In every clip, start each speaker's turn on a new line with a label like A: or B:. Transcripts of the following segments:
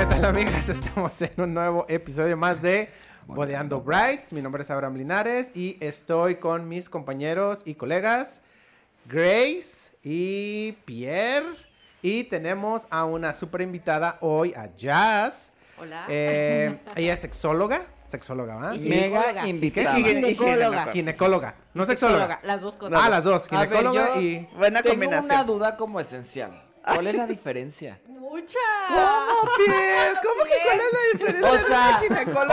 A: ¿qué tal amigas? Estamos en un nuevo episodio más de Bodeando Brights. Mi nombre es Abraham Linares y estoy con mis compañeros y colegas Grace y Pierre. Y tenemos a una super invitada hoy, a Jazz.
B: Hola.
A: Eh, ella es sexóloga. Sexóloga.
B: Y
C: Mega
B: ginecóloga.
C: invitada.
B: Ginecóloga.
A: Ginecóloga. No sexóloga.
B: Las dos cosas.
A: Ah, las dos.
C: Ver,
A: Ginecóloga
C: yo
A: y...
D: Buena
C: Tengo
D: combinación.
C: una duda como esencial. ¿Cuál es la diferencia?
B: Mucha.
D: ¿Cómo, Pierre? ¿Cómo que cuál es la diferencia
C: O sea,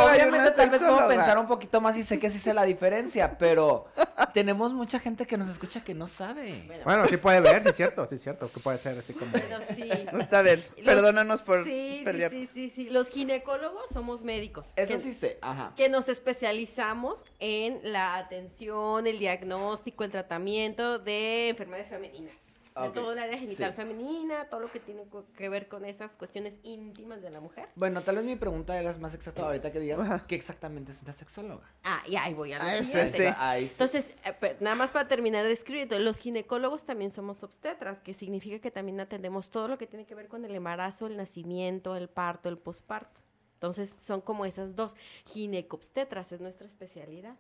C: obviamente tal vez puedo pensar un poquito más y sé que sí sé la diferencia, pero tenemos mucha gente que nos escucha que no sabe.
B: Bueno,
A: Bueno, sí puede ver, sí es cierto, sí es cierto, que puede ser así como...
B: bueno, sí.
D: Está bien, perdónanos por
B: sí,
D: pelear.
B: Sí, sí, sí, sí. Los ginecólogos somos médicos.
C: Eso
B: que,
C: sí sé, ajá.
B: Que nos especializamos en la atención, el diagnóstico, el tratamiento de enfermedades femeninas. De
C: Ok,
B: todo el área genital
C: sí.
B: femenina, todo lo que tiene que ver con esas cuestiones íntimas de la mujer.
C: Bueno, tal vez mi pregunta era más exacta ahorita que digas
D: Ajá.
C: qué exactamente es una sexóloga.
B: Ah, y ahí voy a lo
D: Ah,
B: siguiente.
D: sí.
C: Ahí sí.
B: Entonces, eh, nada más para terminar de escribir, los ginecólogos también somos obstetras, que significa que también atendemos todo lo que tiene que ver con el embarazo, el nacimiento, el parto, el posparto. Entonces, son como esas dos. Ginecobstetras es nuestra especialidad.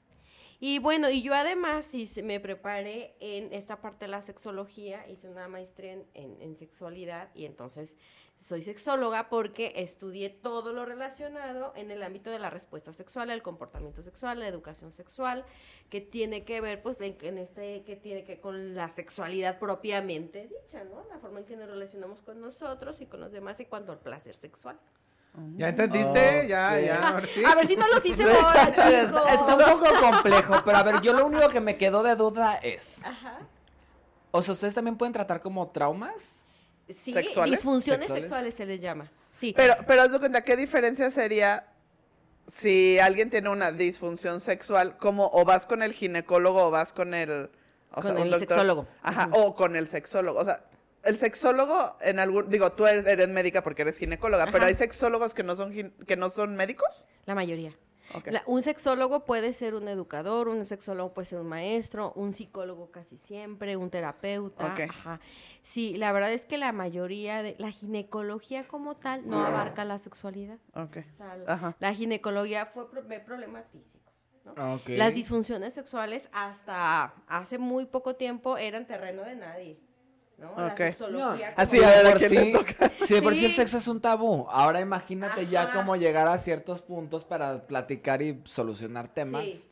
B: Y bueno, y yo además hice- me preparé en esta parte de la sexología, hice una maestría en, en- sexualidad y entonces soy sexóloga porque estudié todo lo relacionado en el ámbito de la respuesta sexual, el comportamiento sexual, la educación sexual, que tiene que ver, pues, en, este, que tiene que con la sexualidad propiamente dicha, ¿no? La forma en que nos relacionamos con nosotros y con los demás en cuanto al placer sexual.
A: ¿Ya entendiste? Ya, ya, a ver si...
B: A ver si no los hice ahora,
C: Es-
B: chicos.
C: Está un poco complejo, pero a ver, yo lo único que me quedó de duda es,
B: Ajá.
C: o sea, ¿ustedes también pueden tratar como traumas?
B: Sí,
D: ¿Sexuales?
B: disfunciones
C: ¿Sexuales?
B: sexuales se les llama. Sí.
D: Pero, pero haz de cuenta, ¿qué diferencia sería si alguien tiene una disfunción sexual, como o vas con el ginecólogo o vas con el... O
B: Con
D: un
B: el
D: doctor?
B: sexólogo.
D: Ajá, o con el sexólogo. O sea, el sexólogo en algún... Digo, tú eres, eres médica porque eres ginecóloga, pero hay sexólogos que no son, gin- que no son médicos.
B: La mayoría. La- un sexólogo puede ser un educador, un sexólogo puede ser un maestro, un psicólogo casi siempre, un terapeuta. Ajá. Sí, la verdad es que la mayoría de la ginecología como tal no abarca la sexualidad.
D: Ok.
B: O sea, la-
D: Ajá.
B: la ginecología fue pro- ve problemas físicos. ¿no?
C: Ok.
B: Las disfunciones sexuales hasta hace muy poco tiempo eran terreno de nadie. ¿No? La
D: Ok.
B: sexología
C: No,
D: Así,
C: si
D: a
C: de
D: ver, ¿a
C: sí,
D: le toca?
C: si de por sí el
B: Sí.
C: sexo es un tabú, ahora imagínate ya
B: Ajá.
C: cómo llegar a ciertos puntos para platicar y solucionar temas.
B: Sí.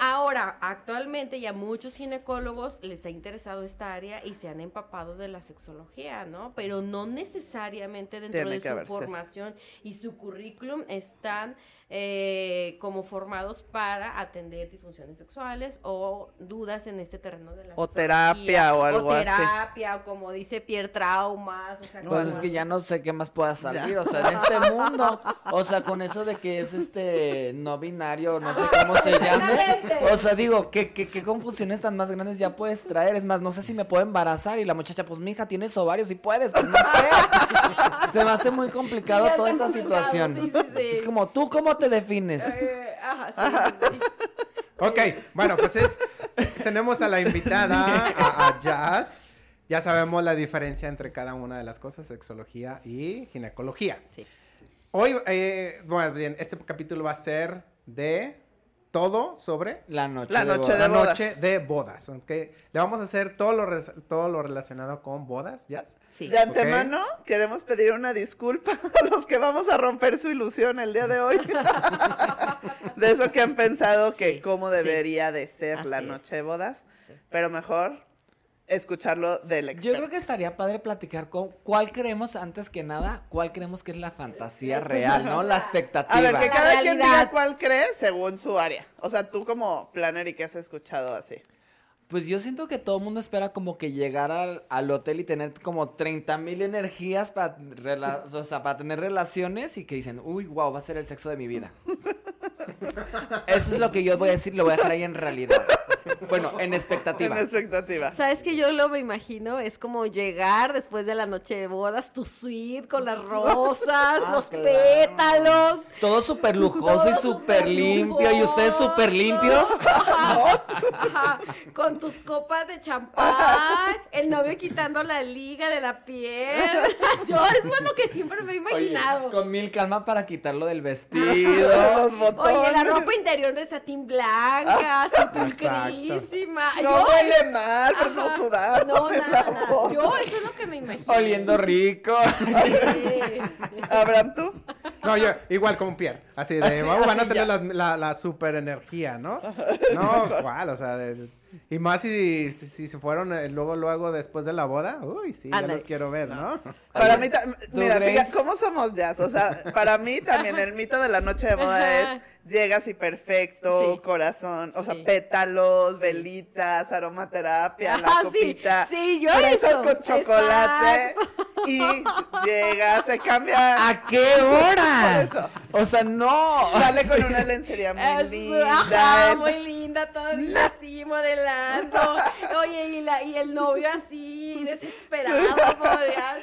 B: Ahora, actualmente ya muchos ginecólogos les ha interesado esta área y se han empapado de la sexología, ¿no? Pero no necesariamente dentro
D: Tiene
B: de su
D: haberse.
B: formación y su currículum están eh, como formados para atender disfunciones sexuales o dudas en este terreno de la
D: O
B: sexología,
D: terapia o algo así.
B: terapia, o como dice Pierre, traumas. O sea,
C: Pues es que ya no sé qué más pueda salir, o sea, en este mundo, o sea, con eso de que es este no binario, no sé cómo se llame,
B: Exactamente.
C: O sea, digo, ¿qué, qué, qué confusiones tan más grandes ya puedes traer? Es más, no sé si me puedo embarazar y la muchacha, pues mija, tienes ovarios y puedes, pues no sé. Se me hace muy complicado
B: Sí,
C: toda esta
B: complicado,
C: situación.
B: sí, sí, sí.
C: Es como, ¿tú cómo te defines?
B: Eh, ajá, sí, sí, sí.
A: Ok, bueno, pues es, tenemos a la invitada, a, a Jazz. Ya sabemos la diferencia entre cada una de las cosas, sexología y ginecología.
B: Sí.
A: Hoy, eh, bueno, bien, este capítulo va a ser de todo sobre
C: La noche.
D: La
C: de
D: noche
C: bodas.
A: la
D: de bodas.
A: noche de bodas. Le vamos a hacer todo lo, todo lo relacionado con bodas, Jazz.
B: Sí.
D: De antemano, queremos pedir una disculpa a los que vamos a romper su ilusión el día de hoy. de eso que han pensado que
B: Sí,
D: cómo
B: sí.
D: debería de ser la
B: es.
D: noche de bodas.
B: Sí.
D: Pero mejor escucharlo del
C: Yo
D: experto.
C: creo que estaría padre platicar con cuál creemos, antes que nada, cuál creemos que es la fantasía real, ¿no? La expectativa.
D: A ver, que
B: La
D: cada quien diga cuál cree según su área. O sea, tú como planner y que has escuchado así.
C: Pues yo siento que todo el mundo espera como que llegar al, al hotel y tener como 30 mil energías para, rela- o sea, para tener relaciones y que dicen, uy, wow, va a ser el sexo de mi vida. Eso es lo que yo voy a decir, lo voy a dejar ahí en realidad. Bueno, en expectativa.
D: En expectativa.
B: ¿Sabes que yo lo me imagino? Es como llegar después de la noche de bodas, tu suite con las rosas,
C: Ah,
B: los
C: claro.
B: pétalos.
C: Todo súper lujoso y
B: Todo
C: súper
B: súper
C: limpio. ¿Y ustedes súper limpios?
B: Ajá, ajá, con tus copas de champán, el novio quitando la liga de la piel. Yo eso es lo que siempre me he
C: Oye,
B: imaginado.
C: con mil calma para quitarlo del vestido.
D: Los botones.
B: Oye, la ropa interior de satín blanca, pulcrísima.
D: No
B: Yo-
D: huele mal, pero no sudar.
B: No, nada,
D: la
B: nada.
D: boda.
B: Yo eso es lo que me imagino.
C: Oliendo rico.
B: Sí.
D: Abraham, ¿tú?
A: No, yo igual como Pierre. Así de,
C: Así-
A: vamos, van a tener
C: ya.
A: la, la, la super energía, ¿no? No, ¿cuál? O sea, de- y más si, si, si se fueron eh, luego, luego después de la boda. Uy, sí, ya
B: Ándale.
A: los quiero ver, ¿no?
D: Para mí, ta-
C: ¿tú,
D: mira, fíjate, ¿cómo somos jazz? O sea, para mí también el mito de la noche de boda es llegas y perfecto,
B: Sí.
D: corazón, o sea, pétalos, velitas, aromaterapia, la
B: sí,
D: copita,
B: sí, yo
D: fresas
B: eso,
D: con chocolate y llegas, se cambia,
C: ¿A qué hora?
D: Por eso.
C: O sea, no.
D: sale con una lencería muy
B: Es-
D: linda,
B: Ajá,
D: el-
B: muy linda, todavía así modelando. Oye, y, la, y el novio así, desesperado. Dios.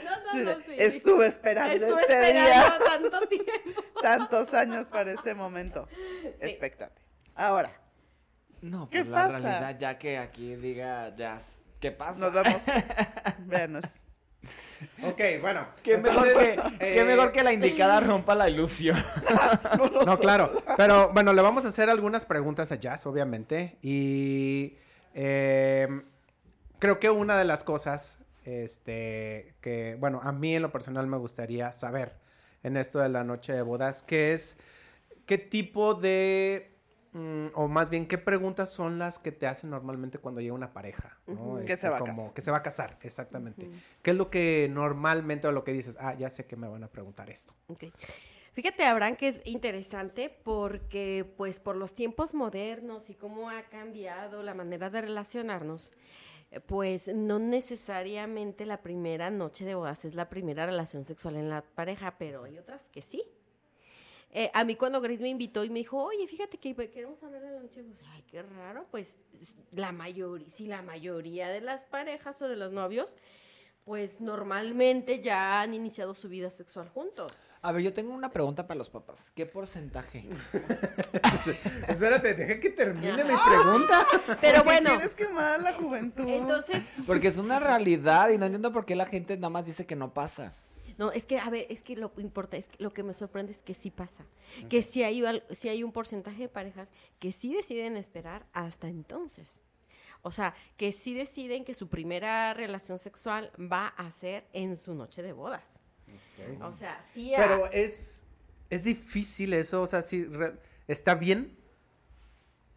B: No, no, no, sí.
D: estuve esperando
B: Estuve
D: este
B: esperando
D: día,
B: tanto tiempo.
D: Tantos años para ese momento, expectante. Ahora,
C: No,
D: ¿Qué
C: pues la
D: pasa?
C: realidad, ya que aquí diga jazz, ¿qué pasa?
D: nos vamos, véanos.
A: Ok, bueno.
C: Qué mejor, que, qué
A: eh,
C: mejor que la indicada rompa la ilusión.
A: No, claro. Pero bueno, le vamos a hacer algunas preguntas a Jazz, obviamente. Y eh, creo que una de las cosas, este, que, bueno, a mí en lo personal me gustaría saber en esto de la noche de bodas, que es qué tipo de, mm, o más bien, qué preguntas son las que te hacen normalmente cuando llega una pareja, ¿no?
D: Que se va a casar.
A: Que se va a casar, exactamente. ¿Qué es lo que normalmente o lo que dices? Ah, ya sé que me van a preguntar esto.
B: Ok. Fíjate, Abraham, que es interesante porque, pues, por los tiempos modernos y cómo ha cambiado la manera de relacionarnos, pues, no necesariamente la primera noche de bodas es la primera relación sexual en la pareja, pero hay otras que sí. Eh, a mí cuando Grace me invitó y me dijo, oye, fíjate que queremos hablar de la noche, bodas", ay, qué raro, pues, la mayoría, si la mayoría de las parejas o de los novios, pues, normalmente ya han iniciado su vida sexual juntos.
C: A ver, yo tengo una pregunta para los papás. ¿Qué porcentaje?
A: Espérate, deja que termine mi pregunta.
B: Pero
D: ¿Por qué
B: bueno,
D: a la juventud?
B: entonces,
C: Porque es una realidad y no entiendo por qué la gente nada más dice que no pasa.
B: no, es que, a ver, es que lo importa, es que lo que me sorprende es que sí pasa. Que sí hay, sí hay un porcentaje de parejas que sí deciden esperar hasta entonces. O sea, que sí deciden que su primera relación sexual va a ser en su noche de bodas. O sea, sí. ha-
A: Pero es, es difícil eso, o sea, si re- está bien.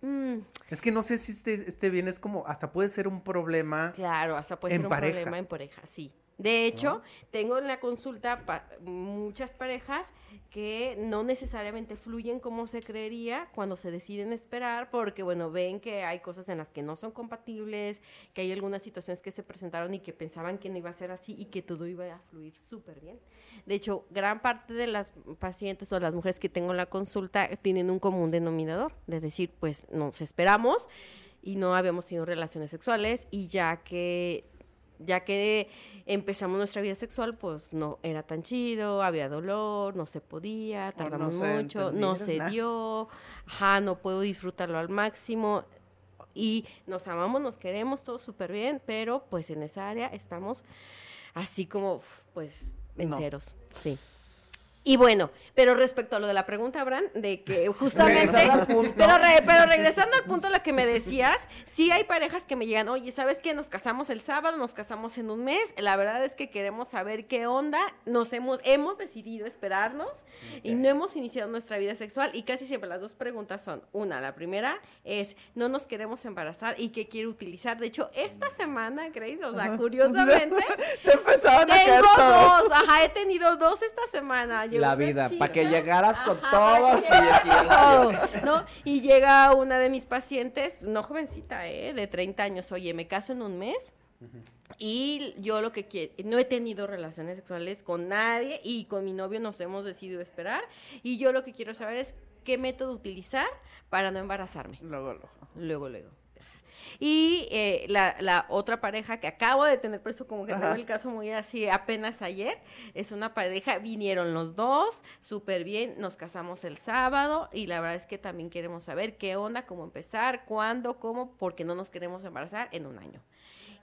B: Mm,
A: Es que no sé si esté, esté bien, es como, hasta puede ser un problema.
B: Claro, hasta puede
A: En
B: ser un
A: pareja.
B: problema en pareja, sí. De hecho, tengo en la consulta pa- muchas parejas que no necesariamente fluyen como se creería cuando se deciden esperar, porque bueno, ven que hay cosas en las que no son compatibles, que hay algunas situaciones que se presentaron y que pensaban que no iba a ser así y que todo iba a fluir súper bien. De hecho, gran parte de las pacientes o las mujeres que tengo en la consulta tienen un común denominador, de decir, pues nos esperamos y no habíamos tenido relaciones sexuales y ya que ya que empezamos nuestra vida sexual, pues no era tan chido, había dolor, no se podía, tardamos mucho, no se dio, ajá, no puedo disfrutarlo al máximo y nos amamos, nos queremos, todo súper bien, pero pues en esa área estamos así como, pues, en
D: No.
B: ceros, sí. Y bueno, pero respecto a lo de la pregunta, Abraham, de que justamente,
C: Regresando al punto.
B: pero, re- pero regresando al punto a lo que me decías, sí hay parejas que me llegan, oye, ¿sabes qué? Nos casamos el sábado, nos casamos en un mes, la verdad es que queremos saber qué onda, nos hemos, hemos decidido esperarnos y no hemos iniciado nuestra vida sexual y casi siempre las dos preguntas son, una, la primera es, no nos queremos embarazar y qué quiere utilizar, de hecho, esta semana, Grace, o sea, curiosamente,
D: Te caer
B: tengo dos, ajá, he tenido dos esta semana.
C: La vida,
B: chica,
C: para que llegaras con
B: ajá,
C: todo
B: para
C: así
B: que
C: aquí.
B: todo, ¿no? Y llega una de mis pacientes, no jovencita, ¿eh? De 30 años, oye, me caso en un mes. Y yo lo que quiero, no he tenido relaciones sexuales con nadie y con mi novio nos hemos decidido esperar. Y yo lo que quiero saber es qué método utilizar para no embarazarme.
D: Luego, luego.
B: Luego, luego. Y eh, la, la otra pareja que acabo de tener, por eso como que tengo el caso muy así apenas ayer, es una pareja, vinieron los dos, súper bien, nos casamos el sábado y la verdad es que también queremos saber qué onda, cómo empezar, cuándo, cómo, porque no nos queremos embarazar en un año.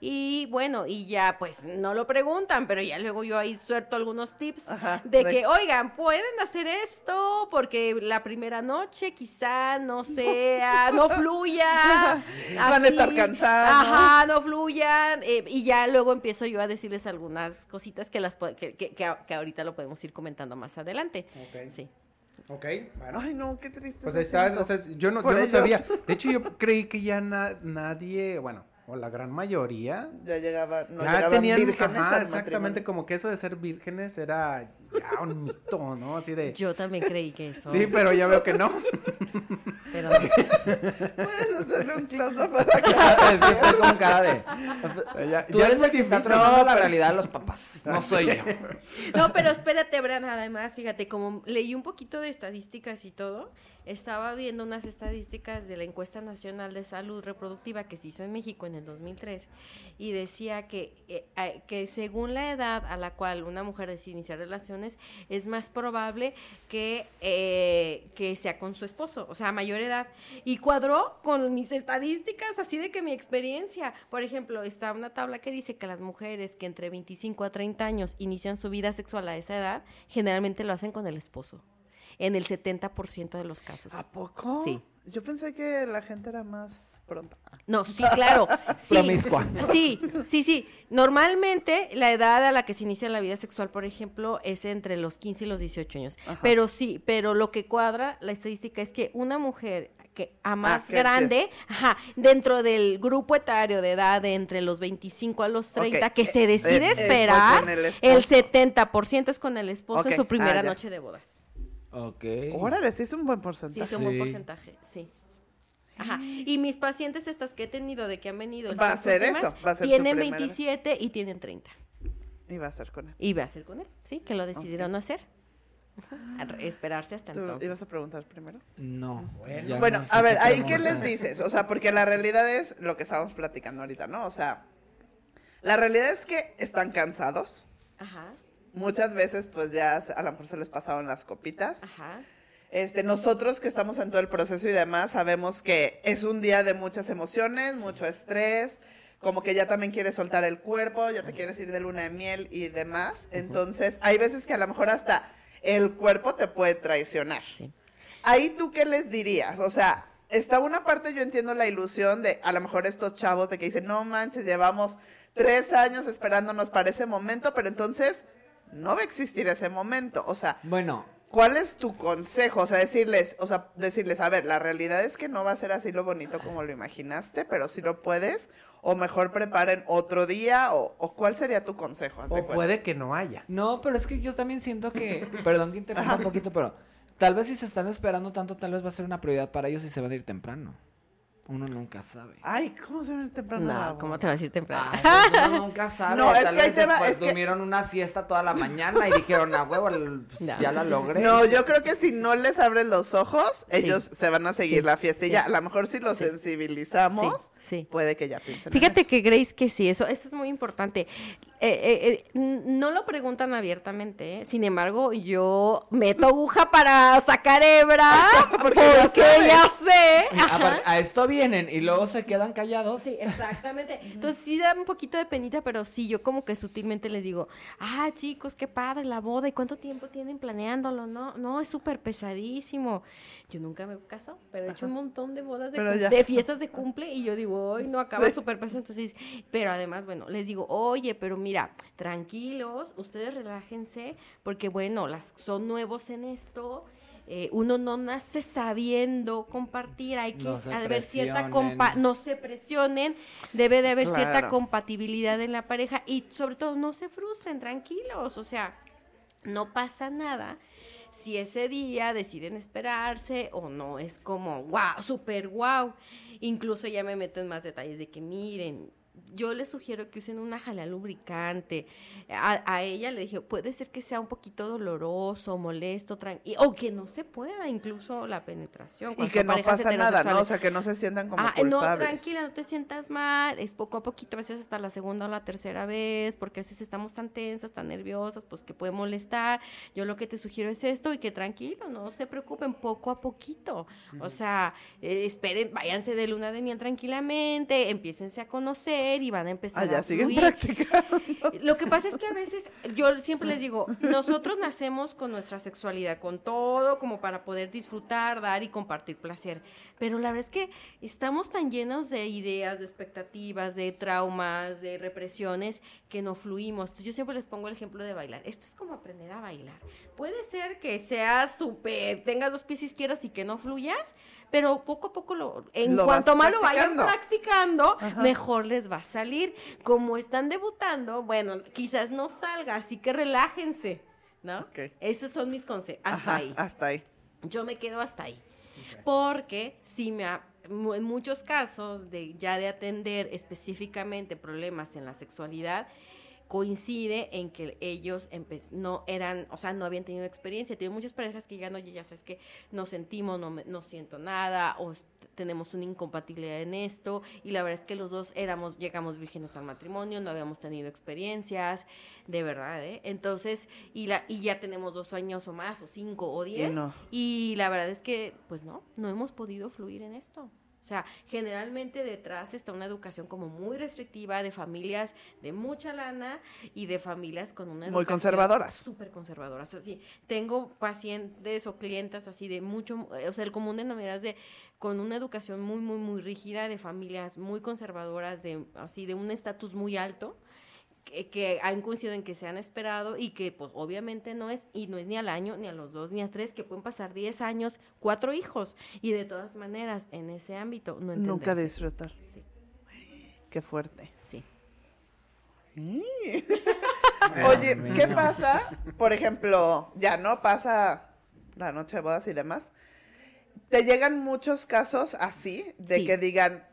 B: Y bueno, y ya pues no lo preguntan, pero ya luego yo ahí suelto algunos tips
D: Ajá,
B: de
D: de-
B: que, oigan, pueden hacer esto porque la primera noche quizá no sea, no fluya.
D: Van a estar cansados.
B: Ajá, no fluyan. eh, y ya luego empiezo yo a decirles algunas cositas que, las, que, que, que ahorita lo podemos ir comentando más adelante.
A: Ok.
B: Sí.
A: Ok, bueno.
D: Ay, no, qué triste.
A: Pues ahí está, o sea, yo no, yo no sabía. De hecho, yo creí que ya na- nadie, bueno, o la gran mayoría,
D: Ya llegaba, no
A: ya
D: llegaban
A: tenían,
D: vírgenes
A: ajá,
D: al
A: exactamente,
D: matrimonio.
A: como que eso de ser vírgenes era ya un mito, ¿no? Así de...
B: Yo también creí que eso.
A: Sí, pero ya veo que no.
B: pero
D: Puedes hacerle un close-up a la cara.
C: es que estoy con cara de.
A: Ya,
C: Tú
A: ya
C: eres el que está la
A: pero-
C: realidad de los papás. No soy yo.
B: No, pero espérate, Bran, además, fíjate, como leí un poquito de estadísticas y todo, estaba viendo unas estadísticas de la encuesta nacional de salud reproductiva que se hizo en México en el 2003 y decía que, eh, que según la edad a la cual una mujer decide iniciar es más probable que, eh, que sea con su esposo, o sea, a mayor edad. Y cuadró con mis estadísticas, así de que mi experiencia, por ejemplo, está una tabla que dice que las mujeres que entre 25 a 30 años inician su vida sexual a esa edad, generalmente lo hacen con el esposo, en el 70% de los casos.
D: ¿A poco?
B: Sí.
D: Yo pensé que la gente era más pronta.
B: No, sí, claro. Sí,
C: Promiscua.
B: Sí, sí, sí. Normalmente la edad a la que se inicia la vida sexual, por ejemplo, es entre los 15 y los 18 años.
D: Ajá.
B: Pero sí, pero lo que cuadra la estadística es que una mujer que a más
D: Ah, que
B: grande, ajá, dentro del grupo etario de edad de entre los 25 a los 30,
D: Ok,
B: que se
D: eh,
B: decide
D: eh, fue
B: esperar,
D: el
B: el,
D: esposo.
B: 70% es con el esposo en su primera
D: ah,
B: noche de bodas.
C: Ok.
D: Órale, sí es un buen
B: Sí,
D: porcentaje.
B: es un buen
C: Sí.
B: porcentaje, sí. Ajá. Y mis pacientes estas que he tenido de que han venido
D: Va a ser eso, va a ser su
B: tienen
D: primera vez.
B: 27 y tienen 30.
D: Y va a ser con él.
B: Y va a ser con él, sí, que lo decidieron hacer. A re- esperarse hasta
D: ¿Tú
B: entonces.
D: ibas a preguntar primero?
C: No.
A: Bueno.
C: ya
D: Bueno,
C: no sé
D: a ver,
C: qué
D: ahí qué les dices, o sea, porque la realidad es lo que estábamos platicando ahorita, ¿no? O sea, la realidad es que están cansados.
B: Ajá,
D: Muchas veces, pues ya a lo mejor se les pasaron las copitas.
B: ajá.
D: Este, nosotros que estamos en todo el proceso y demás, sabemos que es un día de muchas emociones, mucho estrés, como que ya también quieres soltar el cuerpo, ya te quieres ir de luna de miel y demás. Entonces, hay veces que a lo mejor hasta el cuerpo te puede traicionar.
B: Sí.
D: Ahí tú qué les dirías? O sea, está una parte, yo entiendo la ilusión de a lo mejor estos chavos de que dicen, no manches, llevamos tres años esperándonos para ese momento, pero entonces no va a existir ese momento. O sea,
C: Bueno,
D: ¿cuál es tu consejo? O sea, decirles, o sea, decirles, a ver, la realidad es que no va a ser así lo bonito como lo imaginaste, pero si lo puedes, o mejor preparen otro día, o, o cuál sería tu consejo.
A: O
D: cuenta.
A: puede que no haya.
C: no, pero es que yo también siento que. Perdón que interrumpa un poquito, pero. Tal vez si se están esperando tanto, tal vez va a ser una prioridad para ellos y se van a ir temprano. Uno nunca sabe.
D: Ay, ¿cómo se ve temprano? la
B: No, ¿cómo
D: boda?
B: te va a decir temprano?
C: Ay, pues uno nunca sabe.
D: No, es
C: Tal
D: que ahí
C: vez
D: te va-
C: pues,
D: es que-
C: durmieron una siesta toda la mañana y dijeron, a huevo, el- pues,
B: No.
C: ya la logré.
D: No, yo creo que si no les abres los ojos,
B: Sí.
D: ellos se van a seguir
B: Sí,
D: la fiesta y
B: sí.
D: ya, a lo mejor si los
B: Sí.
D: sensibilizamos,
B: Sí, sí.
D: puede que ya piensen. en
B: Fíjate
D: eso.
B: que Grace que sí, eso, eso es muy importante. Eh, eh, eh, no lo preguntan abiertamente, ¿eh? sin embargo, yo meto aguja para sacar hebra porque,
D: Porque ya
B: sé.
C: A esto vienen y luego se quedan callados.
B: Sí, exactamente. Entonces sí da un poquito de penita, pero sí, yo como que sutilmente les digo, ah, chicos, qué padre la boda, ¿y cuánto tiempo tienen planeándolo? No, no, es súper pesadísimo. Yo nunca me caso, pero he hecho un montón de bodas de, de fiestas de cumple y yo digo, hoy no acaba
D: Sí.
B: súper pesado. Entonces, pero además, bueno, les digo, oye, pero mira, tranquilos, ustedes relájense, porque bueno, las son nuevos en esto. eh, uno no nace sabiendo compartir, hay que
C: No
B: haber cierta compa no se presionen, debe de haber cierta compatibilidad en la pareja y sobre todo no se frustren, tranquilos, o sea, no pasa nada si ese día deciden esperarse o no es como wow, super wow. Incluso ya me meto en más detalles de que miren, yo les sugiero que usen una jalea lubricante. A, a ella le dije, puede ser que sea un poquito doloroso, molesto, y- o que no se pueda incluso la penetración.
D: Y que no pasa nada, ¿no? O sea, que no se sientan como
B: Ah, no,
D: culpables.
B: tranquila, no te sientas mal, es poco a poquito, a veces hasta la segunda o la tercera vez, porque a veces estamos tan tensas, tan nerviosas, pues que puede molestar. Yo lo que te sugiero es esto y que tranquilo, no se preocupen, poco a poquito. O sea, eh, esperen, váyanse de luna de miel tranquilamente, empiécense a conocer y van a empezar
D: Ah, ya
B: a
D: siguen
B: fluir.
D: practicando.
B: Lo que pasa es que a veces, yo siempre les digo, nosotros nacemos con nuestra sexualidad, con todo, como para poder disfrutar, dar y compartir placer. Pero la verdad es que estamos tan llenos de ideas, de expectativas, de traumas, de represiones, que no fluimos. Entonces, yo siempre les pongo el ejemplo de bailar. Esto es como aprender a bailar. Puede ser que seas súper, tengas dos pies izquierdos y que no fluyas, pero poco a poco, lo, en
D: Lo
B: cuanto más lo vayan
D: practicando.
B: practicando,
D: Ajá.
B: mejor les va a salir. Como están debutando, bueno, quizás no salga, así que relájense, ¿no?
D: Ok.
B: Esos son mis consejos. Hasta
D: Ajá,
B: ahí.
D: Hasta ahí.
B: Yo me quedo hasta ahí. Porque si me ha- en muchos casos de ya de atender específicamente problemas en la sexualidad coincide en que ellos no eran, o sea, no habían tenido experiencia. Tengo muchas parejas que llegan, oye, ya sabes que no sentimos, no, me- no siento nada, o tenemos una incompatibilidad en esto, y la verdad es que los dos éramos, llegamos vírgenes al matrimonio, no habíamos tenido experiencias, de verdad, ¿eh? Entonces, y, la, y ya tenemos dos años o más, o cinco, o diez,
D: no.
B: y la verdad es que, pues no, no hemos podido fluir en esto. O sea, generalmente detrás está una educación como muy restrictiva de familias de mucha lana y de familias con una
D: Muy conservadoras.
B: Súper conservadoras. Así, tengo pacientes o clientas así de mucho, o sea, el común denominador es de con una educación muy, muy, muy rígida, de familias muy conservadoras, de así de un estatus muy alto que, que han coincidido en que se han esperado y que pues obviamente no es, y no es ni al año, ni a los dos, ni a tres, que pueden pasar 10 años, cuatro hijos, y de todas maneras, en ese ámbito, no
D: Nunca disfrutar.
B: Sí,
D: Qué fuerte.
B: sí.
D: Oye, ¿qué pasa? Por ejemplo, ya no pasa la noche de bodas y demás. ¿Te llegan muchos casos así de
B: Sí.
D: que digan,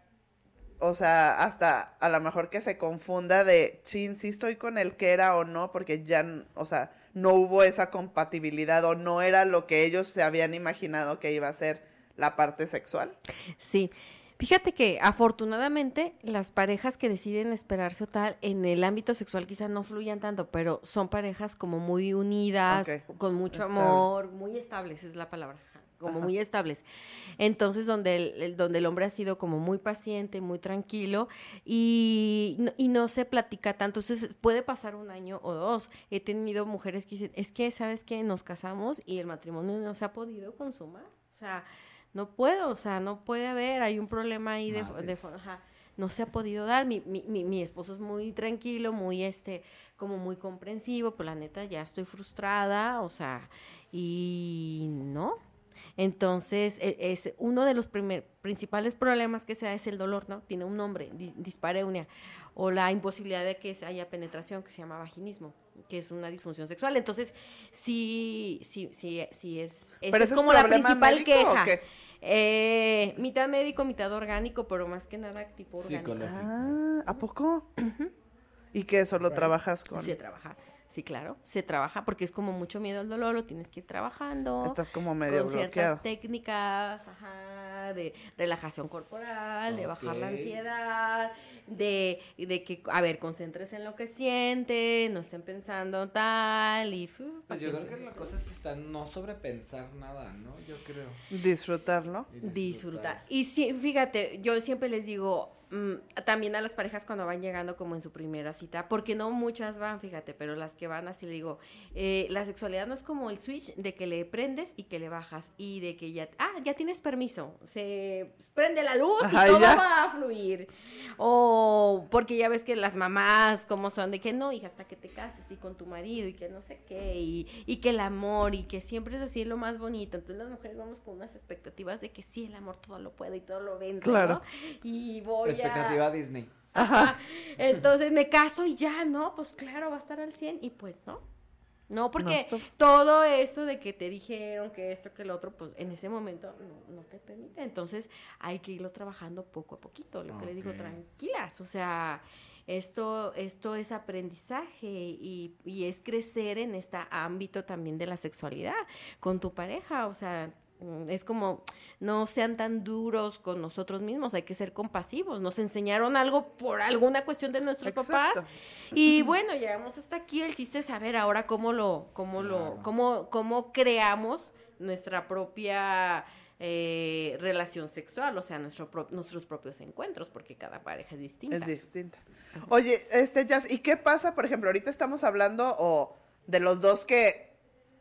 D: o sea, hasta a lo mejor que se confunda de, chin, si estoy con el que era o no, porque ya, o sea, no hubo esa compatibilidad o no era lo que ellos se habían imaginado que iba a ser la parte sexual?
B: Sí. Fíjate que afortunadamente las parejas que deciden esperarse o tal en el ámbito sexual quizá no fluyan tanto, pero son parejas como muy unidas, con mucho
D: Estables.
B: amor, muy estables es la palabra, como
D: Ajá.
B: muy estables. Entonces donde el, el- donde el hombre ha sido como muy paciente, muy tranquilo y, no- y no se platica tanto. Entonces puede pasar un año o dos. He tenido mujeres que dicen, es que, ¿sabes qué? Nos casamos y el matrimonio no se ha podido consumar. O sea, no puedo, o sea, no puede haber, hay un problema ahí de, de ajá, no se ha podido dar. Mi, mi, mi, mi esposo es muy tranquilo, muy este, como muy comprensivo, pero la neta ya estoy frustrada, o sea, y no. Entonces, e- es uno de los primer- principales problemas que se da es el dolor, ¿no? Tiene un nombre, di- dispareunia, o la imposibilidad de que se haya penetración, que se llama vaginismo, que es una disfunción sexual. Entonces, sí, sí, sí, sí es,
D: ¿Pero
B: es
D: ese es
B: como la principal queja.
D: qué?
B: Eh, mitad médico, mitad orgánico, pero más que nada tipo orgánico.
D: Ah, ¿a poco? ¿Y que solo trabajas con...?
B: Se trabaja, sí, claro, se trabaja porque es como mucho miedo al dolor, lo tienes que ir trabajando.
D: Estás como medio
B: con ciertas
D: bloqueado.
B: técnicas, ajá, de relajación corporal, de bajar la ansiedad, de, de que, a ver, concéntrese en lo que siente, no estén pensando tal, y... fu,
C: Pues yo creo que la cosa es está no sobrepensar nada, ¿no? Yo creo.
D: Disfrutarlo.
C: Y
B: disfrutar. Y sí, fíjate, yo siempre les digo, también a las parejas cuando van llegando como en su primera cita, porque no muchas van, fíjate, pero las que van así le digo, eh, la sexualidad no es como el switch de que le prendes y que le bajas y de que ya, ah, ya tienes permiso, se prende la luz
D: Ajá,
B: y todo
D: ya.
B: va a fluir. O porque ya ves que las mamás como son de que no, hija, hasta que te cases y con tu marido y que no sé qué, y, y que el amor y que siempre es así lo más bonito. Entonces las mujeres vamos con unas expectativas de que sí, el amor todo lo puede y todo lo vence,
D: Claro.
B: ¿no? Y voy
C: Expectativa. Disney.
B: Ajá. Entonces me caso y ya, ¿no? Pues claro, va a estar al 100 y pues no. No, porque todo eso de que te dijeron que esto, que lo otro, pues en ese momento no, no te permite. Entonces hay que irlo trabajando poco a poquito. Lo que le digo, tranquilas. O sea, esto, esto es aprendizaje y, y es crecer en este ámbito también de la sexualidad con tu pareja. O sea, es como no sean tan duros con nosotros mismos, hay que ser compasivos. Nos enseñaron algo por alguna cuestión de nuestros papás y bueno, llegamos hasta aquí. El chiste es saber ahora cómo lo, cómo lo, cómo, cómo creamos nuestra propia eh, relación sexual, o sea, nuestro pro- nuestros propios encuentros, porque cada pareja es distinta.
D: Es distinta. Oye, este, Jazz, ¿y qué pasa, por ejemplo, ahorita estamos hablando o de los dos que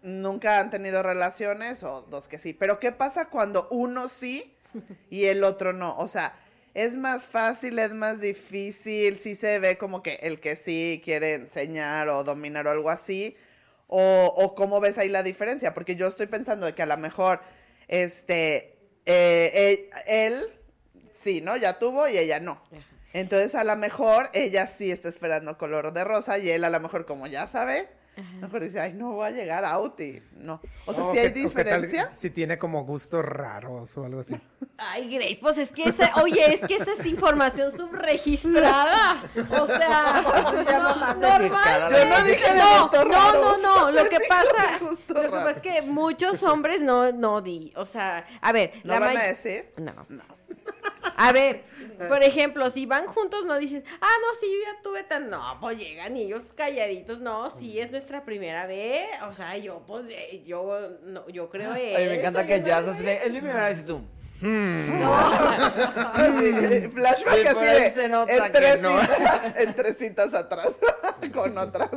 D: nunca han tenido relaciones o dos que sí, pero ¿qué pasa cuando uno sí y el otro no? O sea, ¿es más fácil, es más difícil? ¿Sí se ve como que el que sí quiere enseñar o dominar o algo así? ¿O, o cómo ves ahí la diferencia? Porque yo estoy pensando de que a lo mejor, este, eh, eh, él sí, ¿no? Ya tuvo y ella no. Entonces, a lo mejor ella sí está esperando color de rosa y él a lo mejor como ya sabe, mejor dice, ay, no voy a llegar a Auti. No. O sea,
A: O
D: si hay
A: tal
D: diferencia.
A: Si tiene como gustos raros o algo así.
B: Ay, Grace, pues es que esa, oye, es que esa es información subregistrada. O sea,
C: a la
D: Yo no dije de
B: no, no, no, no, lo que pasa, lo que pasa es que muchos hombres no, no di, o sea, a ver,
D: ¿No
B: la
D: van a decir?
B: No.
D: No.
B: A ver, por ejemplo, si van juntos, no dicen, ah, no, sí, yo ya tuve tan. No, pues llegan y ellos calladitos, no, sí, es nuestra primera vez. O sea, yo, pues, eh, yo, no, yo creo
C: Ay, me encanta que ya es mi primera vez y tú.
D: Así, eh, flashback
C: Sí,
D: así
C: por ahí
D: de
C: se nota
D: en, tres
C: que no.
D: citas, en tres citas atrás con otras.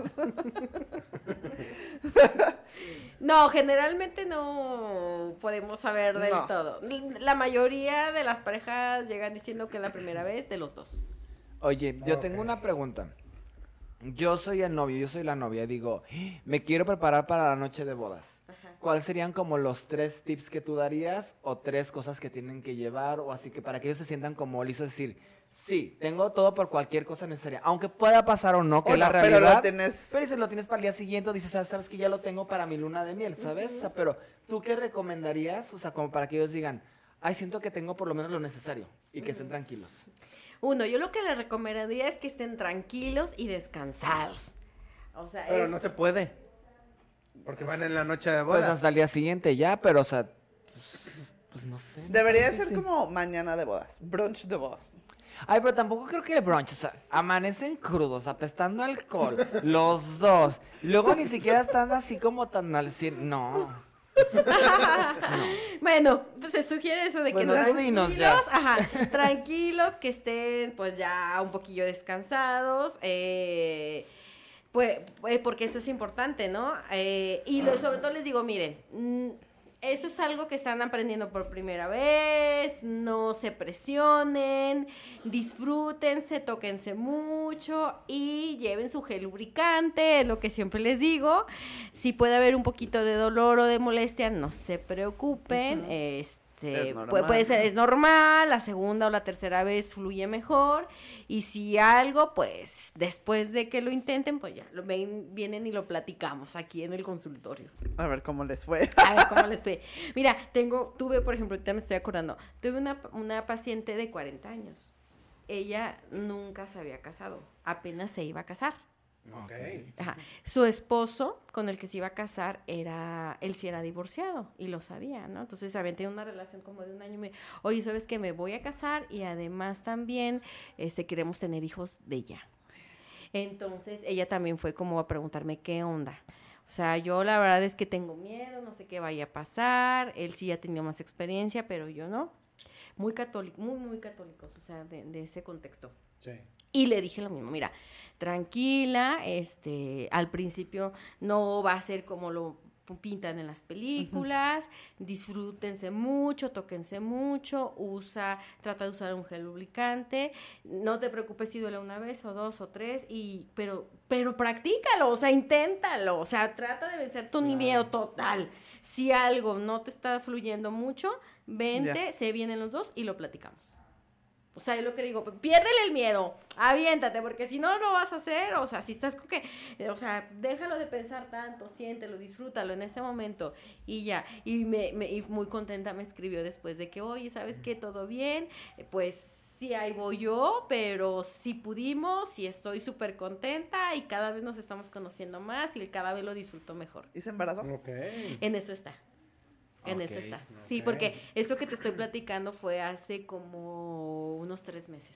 B: No, generalmente no podemos saber del
D: No.
B: todo. La mayoría de las parejas llegan diciendo que es la primera vez de los dos.
C: Oye, yo
A: Ok.
C: tengo una pregunta. Yo soy el novio, yo soy la novia y digo, me quiero preparar para la noche de bodas. ¿Cuáles serían como los tres tips que tú darías o tres cosas que tienen que llevar o así que para que ellos se sientan como listos, decir, sí, tengo todo por cualquier cosa necesaria, aunque pueda pasar o no, que es la
D: no, pero
C: realidad.
D: lo tienes-
C: Pero si lo tienes para el día siguiente, dices, sabes, sabes que ya lo tengo para mi luna de miel, ¿sabes? O sea, pero ¿tú qué recomendarías? O sea, como para que ellos digan, ay, siento que tengo por lo menos lo necesario y que estén tranquilos.
B: Uno, yo lo que les recomendaría es que estén tranquilos y descansados. O sea,
A: Pero
B: es-
A: no se puede. Porque van en la noche de
C: Pues
A: bodas.
C: hasta el día siguiente ya, pero o sea, pues, pues no sé. no
D: Debería ser
C: sí.
D: como mañana de bodas, brunch de bodas.
C: Ay, pero tampoco creo que el brunch, o sea, amanecen crudos, apestando alcohol, los dos. Luego ni siquiera están así como tan al cien, no.
B: Bueno, pues se sugiere eso de que
C: Bueno, dinos,
B: tranquilos, ajá, tranquilos, que estén pues ya un poquillo descansados, eh, pues, pues, porque eso es importante, ¿no? Eh, y lo- sobre todo les digo, miren, mm, eso es algo que están aprendiendo por primera vez, no se presionen, disfrútense, tóquense mucho y lleven su gel lubricante, lo que siempre les digo. Si puede haber un poquito de dolor o de molestia, no se preocupen. Este,
D: Es
B: puede, puede ser, es normal, la segunda o la tercera vez fluye mejor. Y si algo, pues después de que lo intenten, pues ya lo ven, vienen y lo platicamos aquí en el consultorio.
D: A ver cómo les fue.
B: A ver cómo les fue. Mira, tengo, tuve, por ejemplo, ahorita me estoy acordando, tuve una, una paciente de 40 años. Ella nunca se había casado, apenas se iba a casar.
A: Ok.
B: Ajá. Su esposo con el que se iba a casar era, él sí era divorciado y lo sabía, ¿no? Entonces habían tenido una relación como de un año y me, oye, ¿sabes que Me voy a casar y además también este, queremos tener hijos de ella. Entonces ella también fue como a preguntarme qué onda. O sea, yo la verdad es que tengo miedo, no sé qué vaya a pasar. Él sí ya tenía más experiencia, pero yo no. Muy católico, muy, muy católicos, o sea, de, de ese contexto.
A: Sí.
B: Y le dije lo mismo, mira, tranquila, este, al principio no va a ser como lo pintan en las películas, disfrútense mucho, tóquense mucho, usa, trata de usar un gel lubricante, no te preocupes si duele una vez o dos o tres, y, pero, pero practícalo, o sea, inténtalo, o sea, trata de vencer tu miedo total. Si algo no te está fluyendo mucho, vente,
D: Ya.
B: se vienen los dos y lo platicamos. O sea, yo lo que digo, piérdele el miedo, aviéntate, porque si no lo vas a hacer, o sea, si estás con que, o sea, déjalo de pensar tanto, siéntelo, disfrútalo en ese momento y ya. Y, me, me y muy contenta me escribió después de que, oye, ¿sabes qué? Todo bien, pues sí, ahí voy yo, pero sí pudimos y estoy súper contenta y cada vez nos estamos conociendo más y cada vez lo disfruto mejor.
D: ¿Y se embarazó?
A: Ok.
B: En eso está. En eso está. Sí, porque eso que te estoy platicando fue hace como unos tres meses.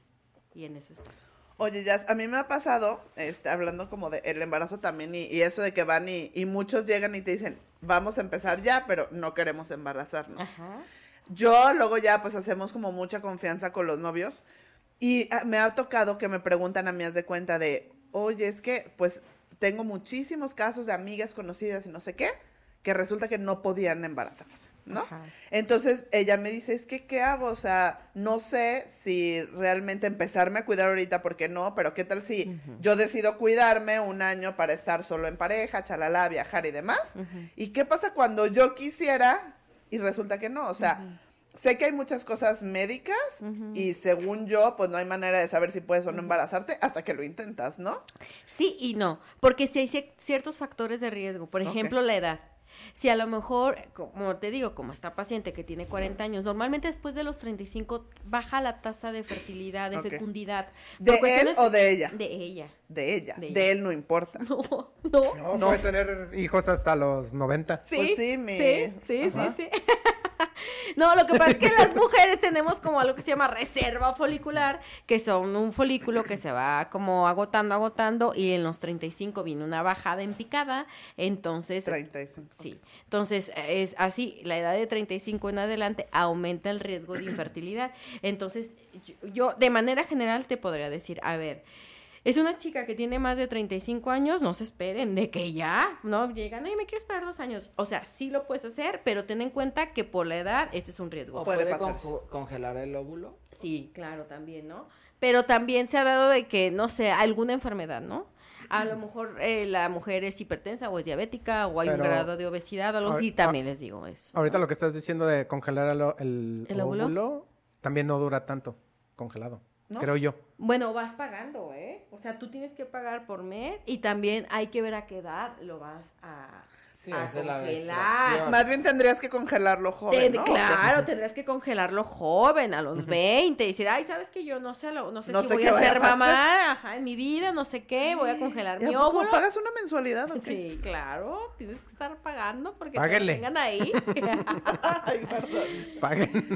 B: Y en eso está.
D: Oye, ya, a mí me ha pasado, este, hablando como de el embarazo también y, y eso de que van y, y muchos llegan y te dicen, vamos a empezar ya, pero no queremos embarazarnos.
B: Ajá.
D: Yo luego ya pues hacemos como mucha confianza con los novios y ah, me ha tocado que me preguntan a mí haz de cuenta de, oye, es que pues tengo muchísimos casos de amigas conocidas y no sé qué, que resulta que no podían embarazarse, ¿no?
B: Ajá.
D: Entonces ella me dice, es que, ¿qué hago? O sea, no sé si realmente empezarme a cuidar ahorita, porque no, pero ¿qué tal si yo decido cuidarme un año para estar solo en pareja, chalala, viajar y demás? ¿Y qué pasa cuando yo quisiera y resulta que no? O sea, sé que hay muchas cosas médicas y según yo, pues no hay manera de saber si puedes o no embarazarte hasta que lo intentas, ¿no?
B: Sí y no, porque si hay cier- ciertos factores de riesgo, por ejemplo, la edad. Si a lo mejor, como te digo, como está paciente que tiene 40 años, normalmente después de los 35 baja la tasa de fertilidad, de fecundidad.
D: ¿De él o de ella?
B: De ella.
D: De ella.
B: De
D: De,
B: ella.
D: él no importa.
B: No, no.
A: No,
D: No.
A: puedes tener hijos hasta los 90.
B: Sí,
D: Pues sí, mi-
B: sí, sí,
D: Ajá.
B: sí, sí. No, lo que pasa es que las mujeres tenemos como algo que se llama reserva folicular, que son un folículo que se va como agotando, agotando, y en los 35 viene una bajada en picada, entonces...
D: 35.
B: Sí, entonces es así, la edad de 35 en adelante aumenta el riesgo de infertilidad. Entonces, yo, yo de manera general te podría decir, a ver, es una chica que tiene más de 35 años, no se esperen de que ya, ¿no? Llegan, ay, me quiero esperar dos años. O sea, sí lo puedes hacer, pero ten en cuenta que por la edad ese es un riesgo.
C: ¿O
D: Puede
C: congelar el óvulo?
B: Sí, claro, también, ¿no? Pero también se ha dado de que, no sé, alguna enfermedad, ¿no? A lo mejor eh, la mujer es hipertensa o es diabética o hay un grado de obesidad o algo así, también les digo eso.
A: Ahorita lo que estás diciendo de congelar el, o- el,
B: ¿El óvulo?
A: óvulo también no dura tanto congelado,
D: ¿No?
A: creo yo.
B: Bueno, vas pagando, ¿eh? O sea, tú tienes que pagar por mes y también hay que ver a qué edad lo vas a...
C: Sí,
B: a congelar.
D: Más bien tendrías que congelarlo joven.
B: Claro, tendrás que congelarlo joven, a los 20, y decir, ay, ¿sabes que Yo no sé, lo- no sé
D: No
B: si
D: sé
B: voy a ser
D: a pasar".
B: mamá ajá, en mi vida, no sé qué, voy a congelar
D: ¿Y a
B: mi óvulo.
D: pagas una mensualidad o qué?
B: Sí, claro, tienes que estar pagando porque
A: Páguenle.
B: te tengan ahí.
D: Ay.
A: Paguen.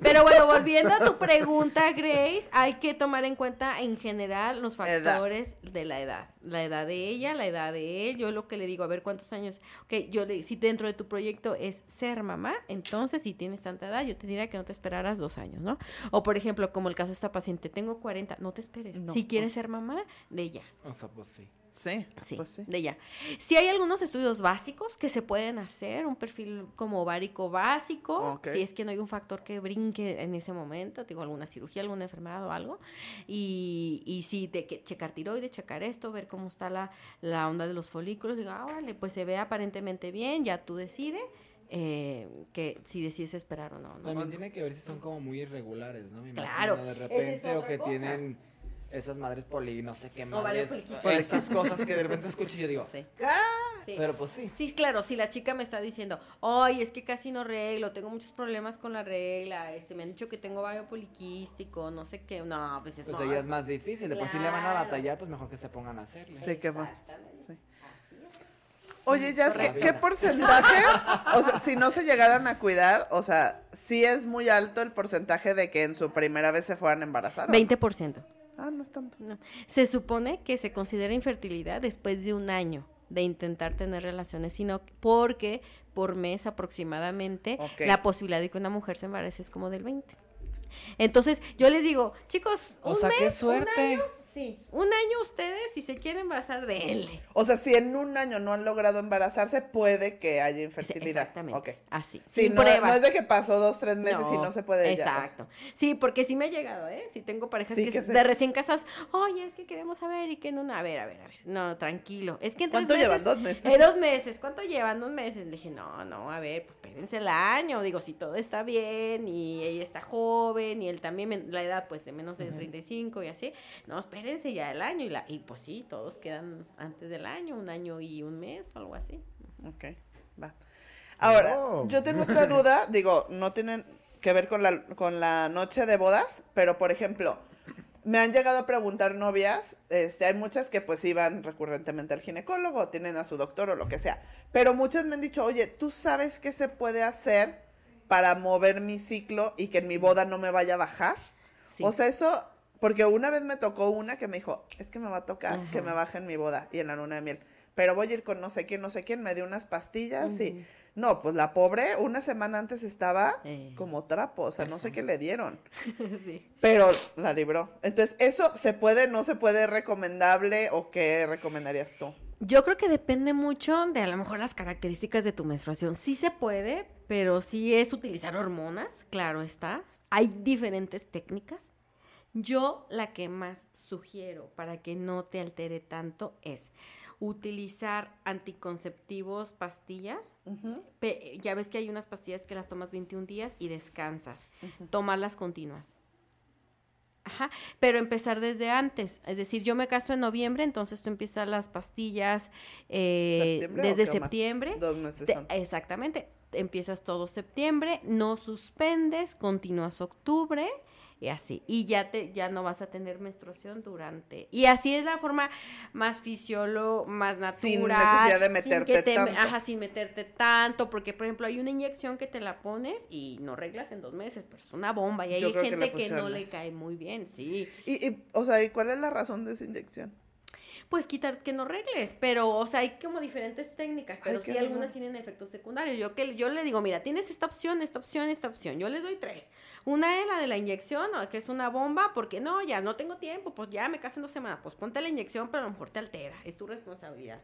B: Pero bueno, volviendo a tu pregunta, Grace, hay que tomar en cuenta en general los
D: Edad.
B: factores de la edad. La edad de ella, la edad de él. Yo lo que le digo, a ver cuántos años. Ok, yo le, si dentro de tu proyecto es ser mamá, entonces si tienes tanta edad, yo te diría que no te esperaras dos años, ¿no? O por ejemplo, como el caso de esta paciente, tengo 40, no te esperes.
D: No.
B: Si quieres ser mamá, de ella.
C: O sea, pues sí.
D: Sí,
B: Sí,
D: pues sí.
B: de ella. Sí hay algunos estudios básicos que se pueden hacer, un perfil como ovárico básico, si es que no hay un factor que brinque en ese momento, digo, alguna cirugía, alguna enfermedad o algo, y, y sí, de que checar tiroides, checar esto, ver cómo está la, la onda de los folículos, digo, ah, órale, pues se ve aparentemente bien, ya tú decides eh, que si decides esperar o no, ¿no?
C: También tiene que ver si son como muy irregulares, ¿no? Me
B: Claro,
C: imagino, De
B: es
C: repente, o que
B: cosa.
C: tienen esas madres poli, no sé qué madres. Estas cosas que de repente escucho y yo digo,
B: Sí. Sí.
C: pero pues sí.
B: Sí, claro, si la chica me está diciendo, ay, es que casi no reglo, tengo muchos problemas con la regla, este, me han dicho que tengo ovario poliquístico, no sé qué, no, pues,
C: Pues
B: no,
C: ella es más difícil, de por sí le van a
B: Claro.
C: batallar, pues mejor que se pongan a hacerle.
D: Sí, qué bueno.
B: Exactamente.
D: Sí.
B: Es.
D: Oye, ya es que. ¿qué porcentaje? O sea, si no se llegaran a cuidar, o sea, sí es muy alto el porcentaje de que en su primera vez se fueran a embarazar. ¿o no?
B: 20%.
D: Ah, no es tanto.
B: No. Se supone que se considera infertilidad después de un año de intentar tener relaciones, sino porque por mes aproximadamente la posibilidad de que una mujer se embarace es como del 20. Entonces, yo les digo, chicos,
C: O
B: un
C: sea, qué
B: mes, un
C: suerte.
B: año, Sí, un año ustedes, si se quieren embarazar, denle.
D: O sea, si en un año no han logrado embarazarse, puede que haya infertilidad.
B: Exactamente. Así.
D: Sí,
B: sin
D: no, no
B: pruebas.
D: es de que pasó dos, tres meses y no se puede ya, o sea.
B: Exacto. Sí, porque sí me ha llegado, ¿eh? Sí tengo parejas
D: Sí,
B: que,
D: que
B: s-
D: se-
B: de recién casados, oye, es que queremos saber y que en una, a ver, a ver, a ver. No, tranquilo. Es que en
D: ¿Cuánto llevan? ¿Dos meses?
B: Eh, dos meses. ¿Cuánto llevan? Dos meses. Le dije, no, no, a ver, pues espérense el año. Digo, si todo está bien y ella está joven y él también, la edad pues de menos de 35 y así. No, espérense ya el año y la y pues sí, todos quedan antes del año, un año y un mes o algo así.
D: Ok, va. Ahora,
A: Oh.
D: yo tengo otra duda, digo, no tienen que ver con la, con la noche de bodas, pero por ejemplo, me han llegado a preguntar novias, este, hay muchas que pues iban recurrentemente al ginecólogo, tienen a su doctor o lo que sea, pero muchas me han dicho, oye, ¿tú sabes qué se puede hacer para mover mi ciclo y que en mi boda no me vaya a bajar?
B: Sí.
D: O sea, eso, porque una vez me tocó una que me dijo, es que me va a tocar que me baje en mi boda y en la luna de miel. Pero voy a ir con no sé quién, no sé quién, me dio unas pastillas y... No, pues la pobre una semana antes estaba
B: Eh.
D: como trapo, o sea, no sé qué le dieron,
B: sí.
D: pero la libró. Entonces, ¿eso se puede, no se puede, recomendable o qué recomendarías tú?
B: Yo creo que depende mucho de a lo mejor las características de tu menstruación. Sí se puede, pero sí es utilizar hormonas, claro está. Hay diferentes técnicas. Yo la que más sugiero para que no te altere tanto es utilizar anticonceptivos, pastillas. Ya ves que hay unas pastillas que las tomas 21 días y descansas. Tomarlas continuas. Ajá, pero empezar desde antes. Es decir, yo me caso en noviembre, entonces tú empiezas las pastillas eh,
D: ¿Septiembre o
B: desde
D: más?
B: septiembre.
D: Dos meses
B: Te- exactamente. Empiezas todo septiembre, no suspendes, continúas octubre y así. Y ya te ya no vas a tener menstruación durante. Y así es la forma más fisiolo, más natural.
D: Sin necesidad de
B: sin
D: meterte
B: que te-
D: tanto.
B: Ajá, sin meterte tanto, porque por ejemplo hay una inyección que te la pones y no reglas en dos meses, pero es una bomba y hay
D: Yo que
B: gente
D: le
B: que, no le cae muy bien, sí.
D: Y, y, o sea, ¿y cuál es la razón de esa inyección?
B: Pues quitar que no regles, pero, o sea, hay como diferentes técnicas, pero
D: Ay,
B: sí algunas tienen efectos secundarios. Yo que yo le digo, mira, tienes esta opción, esta opción, esta opción. Yo les doy tres. Una es la de la inyección, o que es una bomba, porque no, ya no tengo tiempo, pues ya me caso en dos semanas, pues ponte la inyección, pero a lo mejor te altera, es tu responsabilidad.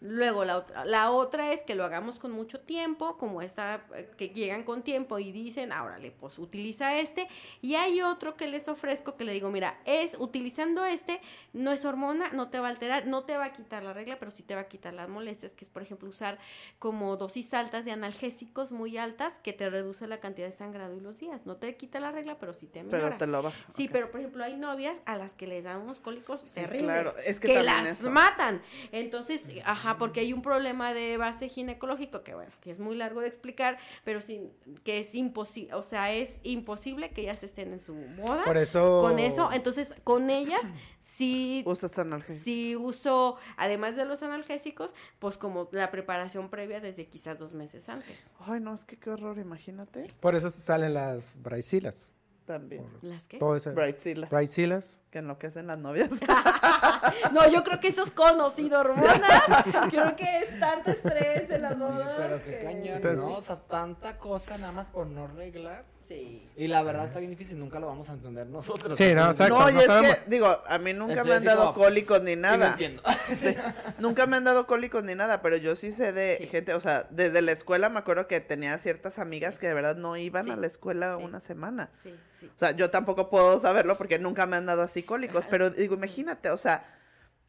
B: Luego la otra, la otra es que lo hagamos con mucho tiempo, como esta, eh, que llegan con tiempo y dicen, ahora le pues utiliza este. Y hay otro que les ofrezco que le digo, mira, es utilizando este, no es hormona, no te va a alterar, no te va a quitar la regla, pero sí te va a quitar las molestias, que es por ejemplo usar como dosis altas de analgésicos muy altas que te reduce la cantidad de sangrado y los días. No te quita la regla, pero sí te minora.
D: Pero te lo baja.
B: Sí, pero por ejemplo hay novias a las que les dan unos cólicos
D: Sí,
B: terribles.
D: claro, es que
B: que las
D: eso.
B: matan. Entonces, ajá, porque hay un problema de base ginecológico que bueno, que es muy largo de explicar, pero sí que es imposible, o sea, es imposible que ellas estén en su boda
A: Por eso.
B: con eso. Entonces, con ellas sí
D: Usas analgésico.
B: Sí uso, además de los analgésicos, pues como la preparación previa desde quizás dos meses antes.
D: Ay, no, es que qué horror, imagínate.
A: Por eso salen las braisilas.
D: También.
B: ¿Las qué?
A: Todo ese.
D: Brightsilas.
A: Braisilas.
D: Que enloquecen las novias.
B: No, yo creo que eso es conocido, hormonas. Creo que es tanto estrés en las bodas.
C: pero qué
B: que-
C: cañón, ¿no? O sea, tanta cosa nada más por no arreglar.
B: Sí.
C: Y la verdad está bien difícil, nunca lo vamos a entender nosotros.
A: Sí, no, exacto.
D: no, y
A: no
D: es
A: sabemos.
D: que, digo, a mí nunca
C: Estoy
D: me han dado
C: como-
D: cólicos ni
C: sí, no
D: nada.
C: entiendo.
D: Sí, nunca me han dado cólicos ni nada, pero yo sí sé de
B: Sí.
D: gente, o sea, desde la escuela me acuerdo que tenía ciertas amigas que de verdad no iban
B: Sí,
D: a la escuela
B: sí.
D: una semana.
B: Sí, sí.
D: O sea, yo tampoco puedo saberlo porque nunca me han dado así cólicos, pero digo, imagínate, o sea,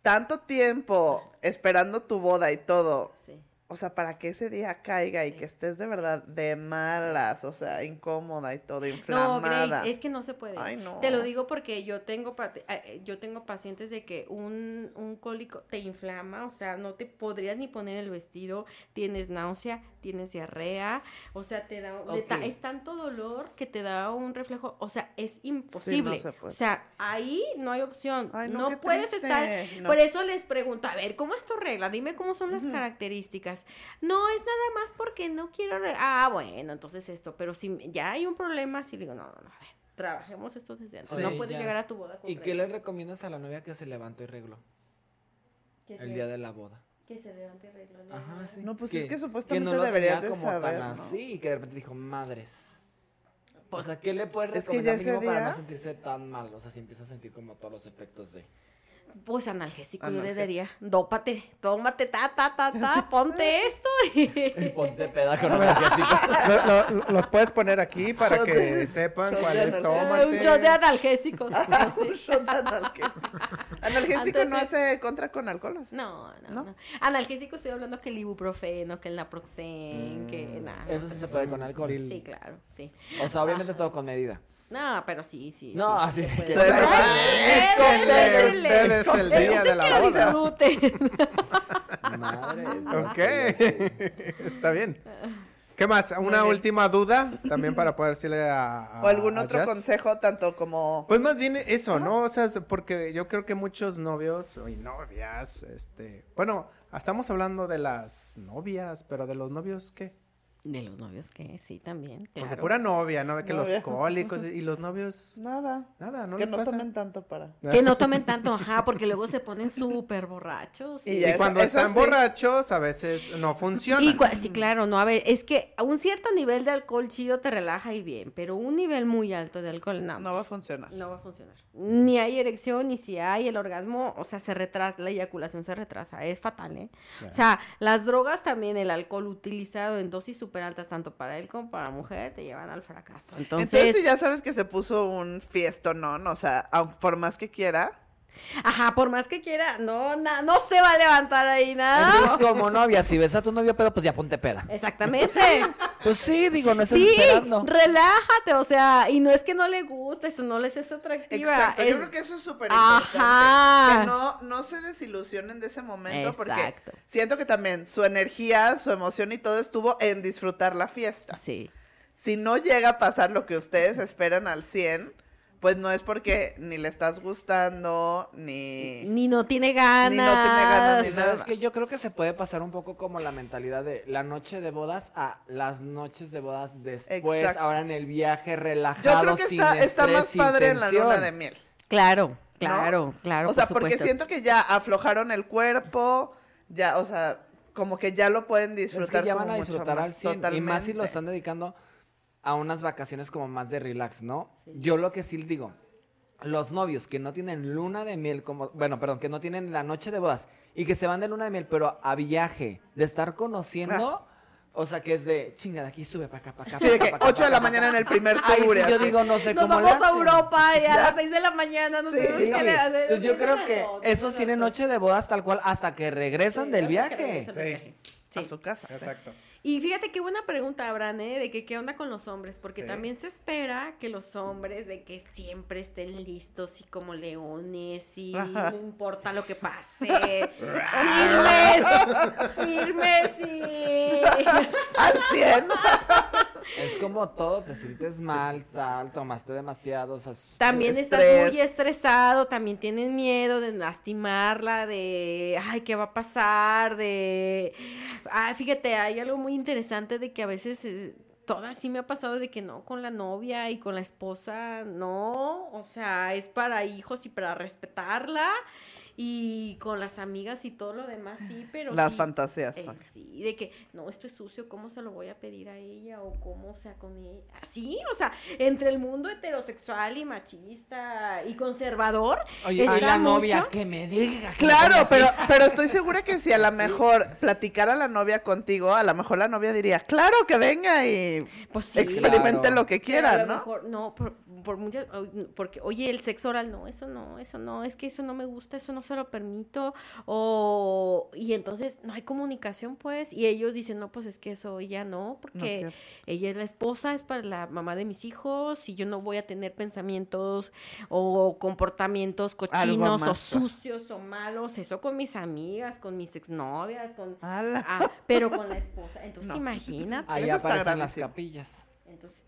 D: tanto tiempo esperando tu boda y todo,
B: Sí.
D: o sea, para que ese día caiga y que estés de verdad de malas, o sea, incómoda y todo,
B: No,
D: inflamada.
B: Grace, es que no se puede.
D: Ay, no.
B: Te lo digo porque yo tengo pa- eh, yo tengo pacientes de que un, un cólico te inflama, o sea, no te podrías ni poner el vestido, tienes náusea, tienes diarrea, o sea, te da de ta-
C: Ok.
B: es tanto dolor que te da un reflejo, o sea, es imposible.
D: se puede.
B: O sea, ahí no hay opción.
D: Ay, no,
B: puedes
D: triste,
B: estar
D: no.
B: Por eso les pregunto, a ver, ¿cómo es tu regla? Dime cómo son las características. No, es nada más porque no quiero... Ah, bueno, entonces esto. Pero si ya hay un problema, sí le digo, no, no, no, a ver, trabajemos esto desde antes.
C: Sí,
B: no puedes
C: ya.
B: llegar a tu boda con
C: ¿Y qué le recomiendas a la novia que se levantó y regló el día de la boda?
B: Que se regla, ¿no?
C: Ajá, sí.
D: No, pues es que
C: no
D: supuestamente
C: lo
D: deberías
C: tenía
D: de
C: como tan
D: saber, ¿no?
C: así y que de repente dijo, madres. O sea, ¿qué le puedes
D: Es que
C: recomendar mínimo para
D: día-
C: no sentirse tan mal? O sea, si empieza a sentir como todos los efectos de...
B: Pues analgésico, yo le
D: Analgésico.
B: daría. Dópate, tómate, ta, ta, ta, ta, ponte esto.
C: Y ponte peda con analgésico.
A: Lo- lo- los puedes poner aquí para que sepan
D: shot
A: cuál
D: de
A: es
D: analgésico.
A: tómate.
B: Un shot de analgésicos.
D: Un shot de analgésico. Analgésico no hace contra con alcohol.
B: No, no,
D: ¿No?
B: no, Analgésico estoy hablando que el ibuprofeno, que el naproxen, que nada.
C: Eso sí se puede con alcohol.
B: Sí, claro, sí.
C: O sea, obviamente todo con medida.
B: No, pero sí, sí.
C: No,
B: sí,
C: así
B: se
C: que-
A: ustedes el
B: El
A: día de
B: es
A: la
B: que lo
A: boda.
B: disfruten.
C: Madre.
A: Ok, está bien. ¿Qué más? Una última duda también para poder decirle a, a-
D: O algún
A: a
D: otro
A: Jazz.
D: consejo, tanto como.
A: Pues más bien eso, ¿no? O sea, porque yo creo que muchos novios y novias, este, bueno, estamos hablando de las novias, pero de los novios, ¿qué?
B: De los novios que sí, también,
A: Porque
B: claro.
A: pura novia, ¿no? Que los cólicos y los novios,
D: Nada.
A: nada, ¿no
D: que
A: les
D: no
A: pasa?
D: tomen tanto para.
B: Que no tomen tanto, ajá, porque luego se ponen súper borrachos.
D: Y
A: Y,
D: ya eso-
A: cuando
D: eso
A: están
D: sí.
A: borrachos, a veces no funciona.
B: Y sí, claro, no, a ver, es que a un cierto nivel de alcohol chido te relaja y bien, pero un nivel muy alto de alcohol no.
D: No va a funcionar.
B: No va a funcionar. Ni hay erección, ni si hay el orgasmo, o sea, se retrasa, la eyaculación se retrasa. Es fatal, ¿eh? O sea, las drogas también, el alcohol utilizado en dosis súper altas, tanto para él como para la mujer, te llevan al fracaso. Entonces,
D: Entonces, si ya sabes que se puso un fiesto, ¿no? O sea, aun- por más que quiera.
B: Ajá, por más que quiera, no, na- no se va a levantar ahí nada.
C: Entonces, como novia, si ves a tu novio pedo, pues ya ponte peda.
B: Exactamente.
C: Pues sí, digo, no estás
B: Sí,
C: esperando.
B: relájate, o sea, y no es que no le guste, eso no les es atractiva.
D: Exacto.
B: es-
D: Yo creo que eso es súper
B: Ajá.
D: importante. Que no, no se desilusionen de ese momento porque siento que también su energía, su emoción y todo estuvo en disfrutar la fiesta.
B: Sí.
D: Si no llega a pasar lo que ustedes esperan al 100, pues no es porque ni le estás gustando, ni...
B: Ni no tiene ganas.
D: Ni no tiene ganas, ni
C: ¿Sabes
D: nada.
C: que Yo creo que se puede pasar un poco como la mentalidad de la noche de bodas a las noches de bodas después,
D: Exacto.
C: ahora en el viaje relajado,
D: Yo creo que
C: sin
D: está, está más padre en la luna de miel.
B: Claro, claro, claro.
D: o sea,
B: por
D: porque siento que ya aflojaron el cuerpo, ya, o sea, como que ya lo pueden
C: Es
D: disfrutar.
C: que ya
D: como
C: van a disfrutar
D: más,
C: al 100 y más si lo están dedicando a unas vacaciones como más de relax, ¿no? Yo lo que sí digo, los novios que no tienen luna de miel, como, bueno, perdón, que no tienen la noche de bodas y que se van de luna de miel, pero a viaje, de estar conociendo, o sea, que es de chinga de aquí, sube para acá, para acá.
D: Sí, de
C: pa'
D: que
C: acá, pa'
D: 8 de
C: acá,
D: la mañana en el primer
C: Ahí
D: tour.
C: sí yo digo, no sé
B: Nos
C: cómo le
B: vamos a. Europa y a las 6 de la mañana. No
D: Sí,
B: sé
D: sí.
B: qué le hacen.
C: Entonces yo creo que esos tienen noche de bodas tal cual hasta que regresan del
B: que
C: viaje.
B: regresan del viaje.
D: A su casa. sí.
A: Exacto.
B: Y fíjate qué buena pregunta, Abraham, ¿eh? De que qué onda con los hombres, porque
A: Sí.
B: también se espera que los hombres de que siempre estén listos y como leones y no importa lo que pase. firmes, firmes y...
D: Al 100.
C: Es como todo, te sientes mal, tal, tomaste demasiado, o sea,
B: También estás muy estresado, también tienen miedo de lastimarla, de, ay, ¿qué va a pasar? De, ah, fíjate, hay algo muy interesante de que a veces, eh, todas sí me ha pasado de que no, con la novia y con la esposa, no, o sea, es para hijos y para respetarla. Y con las amigas y todo lo demás, sí, pero
D: Las
B: sí,
D: fantasías.
B: eh, sí, de que no, esto es sucio, ¿cómo se lo voy a pedir a ella? O cómo sea con ella. Así, o sea, entre el mundo heterosexual y machista y conservador.
C: Oye,
B: está
C: y la
B: mucho-
C: novia que me diga. que
D: Claro,
C: me
D: pero, pero estoy segura que si a lo mejor platicara la novia contigo, a lo mejor la novia diría, claro que venga y
B: Pues sí.
D: experimente
C: Claro.
D: lo que
B: pero a
D: quiera,
B: lo
D: ¿no?
B: mejor, no, por, por muchas, porque, oye, el sexo oral, no, eso no, eso no, es que eso no me gusta, eso no se lo permito, o, y entonces no hay comunicación, pues, y ellos dicen, no, pues es que eso ya no, porque ella es la esposa, es para la mamá de mis hijos, y yo no voy a tener pensamientos o comportamientos cochinos o sucios o malos, eso con mis amigas, con mis exnovias, con... Ah, pero con la esposa, entonces
D: No.
B: imagínate.
C: Ahí aparecen las capillas.
B: Entonces,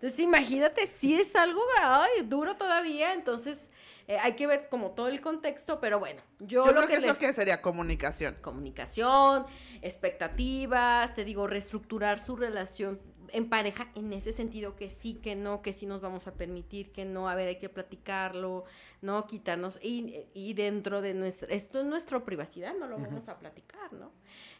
B: entonces imagínate, si es algo ay, duro todavía, entonces eh, hay que ver como todo el contexto, pero bueno, yo,
D: Yo
B: lo
D: creo que, eso
B: les-
D: que sería comunicación.
B: comunicación, expectativas, te digo, reestructurar su relación en pareja en ese sentido que sí, que no, que sí nos vamos a permitir, que no, a ver, hay que platicarlo, no quitarnos, y, y dentro de nuestra, esto es nuestra privacidad, no lo vamos a platicar, ¿no?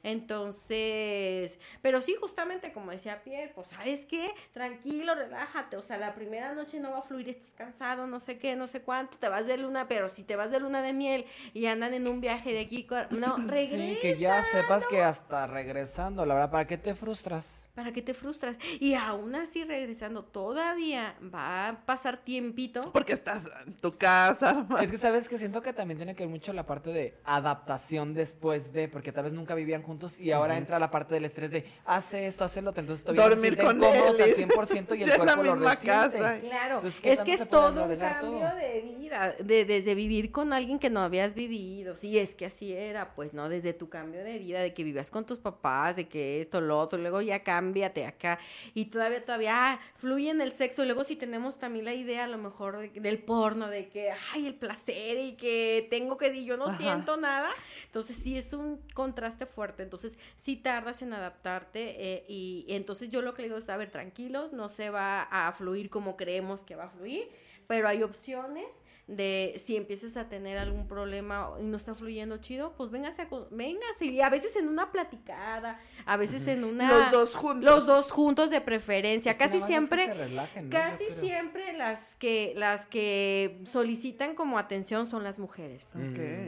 B: Entonces, pero sí, justamente como decía Pierre, pues, ¿sabes qué? Tranquilo, relájate, o sea, la primera noche no va a fluir, estás cansado, no sé qué, no sé cuánto, te vas de luna, pero si te vas de luna de miel y andan en un viaje de aquí, no, regresa.
C: Sí, que ya sepas que hasta regresando, la verdad, ¿para qué te frustras?
B: ¿Para qué te frustras? Y aún así regresando, todavía va a pasar tiempito.
D: Porque estás en tu casa.
C: Es que sabes que siento que también tiene que ver mucho la parte de adaptación después de, porque tal vez nunca vivían juntos y ahora entra la parte del estrés de hace esto, hace lo otro, entonces todavía
D: Dormir con él.
C: al 100% y el
D: en la
C: cuerpo lo
D: misma
C: resiente.
D: casa.
B: Claro,
C: Entonces, ¿qué
B: es
C: tanto
B: que es todo un cambio
C: todo?
B: de vida, de, desde vivir con alguien que no habías vivido, sí, es que así era, pues, ¿no? Desde tu cambio de vida, de que vivías con tus papás, de que esto, lo otro, luego ya cámbiate acá, y todavía, todavía, ah, fluye en el sexo, y luego si tenemos también la idea, a lo mejor, de- del porno, de que, ay, el placer, y que tengo que, y yo no
D: Ajá.
B: siento nada, entonces sí es un contraste fuerte, entonces sí tardas en adaptarte, eh, y, y entonces yo lo que le digo es, a ver, tranquilos, no se va a fluir como creemos que va a fluir, pero hay opciones de si empiezas a tener algún problema y no está fluyendo chido, pues véngase, a, véngase, y a veces en una platicada, a veces en una...
D: Los dos juntos.
B: Los dos juntos de preferencia,
C: Es que
B: casi
C: más es que
B: siempre...
C: se relajen, ¿no?
B: Casi siempre las que las que solicitan como atención son las mujeres.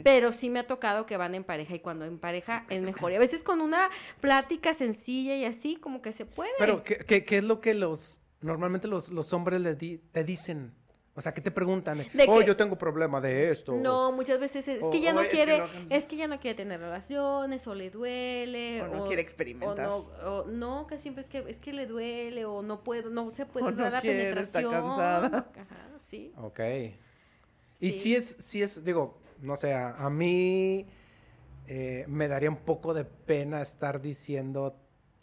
B: Pero sí me ha tocado que van en pareja y cuando en pareja es mejor. Y a veces con una plática sencilla y así como que se puede.
A: Pero, ¿qué, qué, qué es lo que los normalmente los, los hombres le di- te dicen? O sea, ¿qué te preguntan?
B: De
A: oh,
B: que-
A: yo tengo problema de esto.
B: No, muchas veces es,
A: O-
B: que ya no
D: es que
B: quiere,
D: lo-
B: es que ya no quiere tener relaciones o le duele
D: O no quiere experimentar.
B: O no, o no, que siempre es que es que le duele o no puede, no se puede
D: O no
B: dar la
D: quiere, está
B: penetración.
D: cansada.
B: Ajá, sí.
A: Ok. Y si es, si es, digo, no sé, a, a mí eh, me daría un poco de pena estar diciendo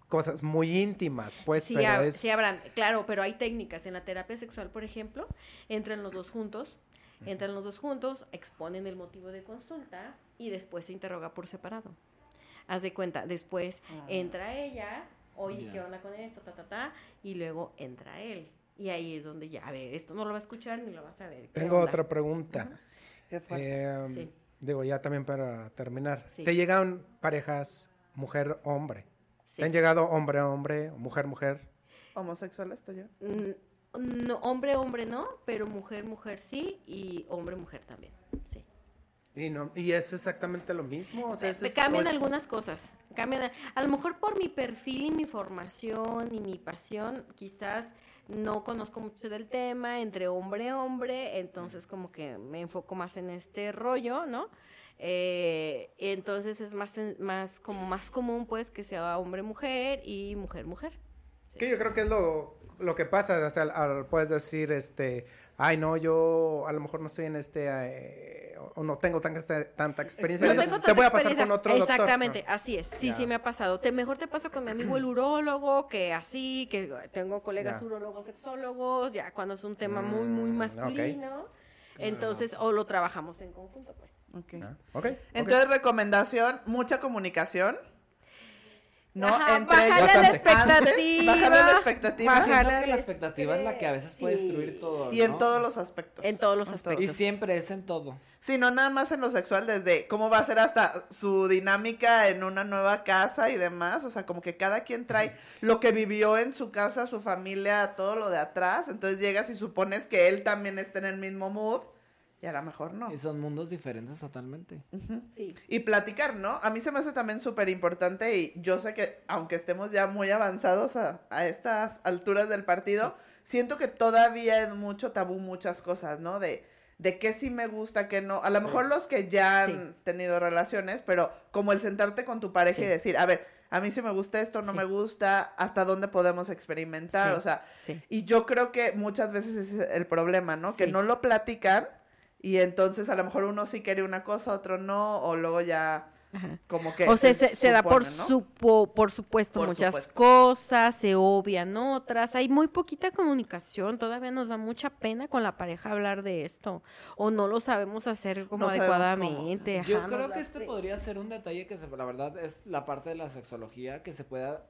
A: cosas muy íntimas, pues,
B: Sí,
A: pero
B: hab-
A: es...
B: sí habrán, claro, pero hay técnicas. En la terapia sexual, por ejemplo, entran los dos juntos, entran los dos juntos, exponen el motivo de consulta y después se interroga por separado. Haz de cuenta, después
D: Ah.
B: entra ella, oye,
C: Ya.
B: ¿qué onda con esto? Ta, ta, ta, y luego entra él. Y ahí es donde ya, a ver, esto no lo va a escuchar ni lo vas a ver. ¿qué
A: Tengo
B: onda?
A: otra pregunta.
D: Qué.
A: Eh,
B: Sí.
A: Digo, ya también para terminar.
B: Sí.
A: ¿Te llegan parejas mujer-hombre?
B: Sí.
A: ¿Te han llegado hombre-hombre, mujer-mujer?
D: ¿Homosexual esto yo?
B: Mm, No, hombre, hombre no, pero mujer, mujer sí, y hombre, mujer también, sí.
A: Y, no, y es exactamente lo mismo. O sea, es-
B: cambian
A: es-
B: algunas cosas. Cambian, a, a lo mejor por mi perfil y mi formación y mi pasión, quizás no conozco mucho del tema entre hombre hombre, entonces como que me enfoco más en este rollo, ¿no? Eh, entonces es más, más como más común pues que sea hombre mujer y mujer mujer. Sí.
A: Que yo creo que es lo, lo que pasa. O sea, al- al- puedes decir, este, ay, no, yo a lo mejor no estoy en este, eh, o no tengo tan, tanta experiencia.
B: No tengo
A: te
B: tanta
A: voy a pasar
B: experiencia.
A: con otro doctor.
B: Exactamente, así es. Sí, sí me ha pasado. Te, mejor te paso con mi amigo el urólogo, que así, que tengo colegas
A: Ya.
B: urólogos, sexólogos, ya cuando es un tema muy, muy
A: Mm,
B: masculino. Entonces, o lo trabajamos en conjunto, pues.
D: Ok.
A: Ah, ok, ok.
D: Entonces, recomendación, mucha comunicación. ¿No?
B: Ajá,
D: Entre
B: bajarle la
D: Antes,
B: expectativa.
D: bajarle a la expectativa.
B: Bajarle
C: que la expectativa es la que a veces puede destruir todo.
D: Y en todos los aspectos.
B: En todos los
D: En
B: aspectos.
C: Y siempre es en todo.
D: Sí, no nada más en lo sexual, desde cómo va a ser hasta su dinámica en una nueva casa y demás. O sea, como que cada quien trae lo que vivió en su casa, su familia, todo lo de atrás. Entonces llegas y supones que él también está en el mismo mood. Y a lo mejor no.
C: Y son mundos diferentes totalmente.
B: Sí.
D: Y platicar, ¿no? A mí se me hace también súper importante y yo sé que aunque estemos ya muy avanzados a, a estas alturas del partido, siento que todavía es mucho tabú muchas cosas, ¿no? De, de qué sí me gusta, qué no. A lo mejor los que ya han
B: Sí.
D: tenido relaciones, pero como el sentarte con tu pareja y decir, a ver, a mí sí me gusta esto, no
B: Sí.
D: me gusta, hasta dónde podemos experimentar,
B: Sí.
D: o sea,
B: Sí.
D: y yo creo que muchas veces ese es el problema, ¿no? Que no lo platican y entonces a lo mejor uno sí quiere una cosa, otro no, o luego ya
B: Ajá.
D: como que...
B: O sea, se, se da por, supo, por supuesto
D: Por
B: muchas
D: supuesto.
B: cosas, se obvian otras, hay muy poquita comunicación, todavía nos da mucha pena con la pareja hablar de esto, o no lo sabemos hacer como
D: No
B: adecuadamente.
C: Yo
B: ajá,
C: creo que este podría ser un detalle que se- la verdad es la parte de la sexología que se pueda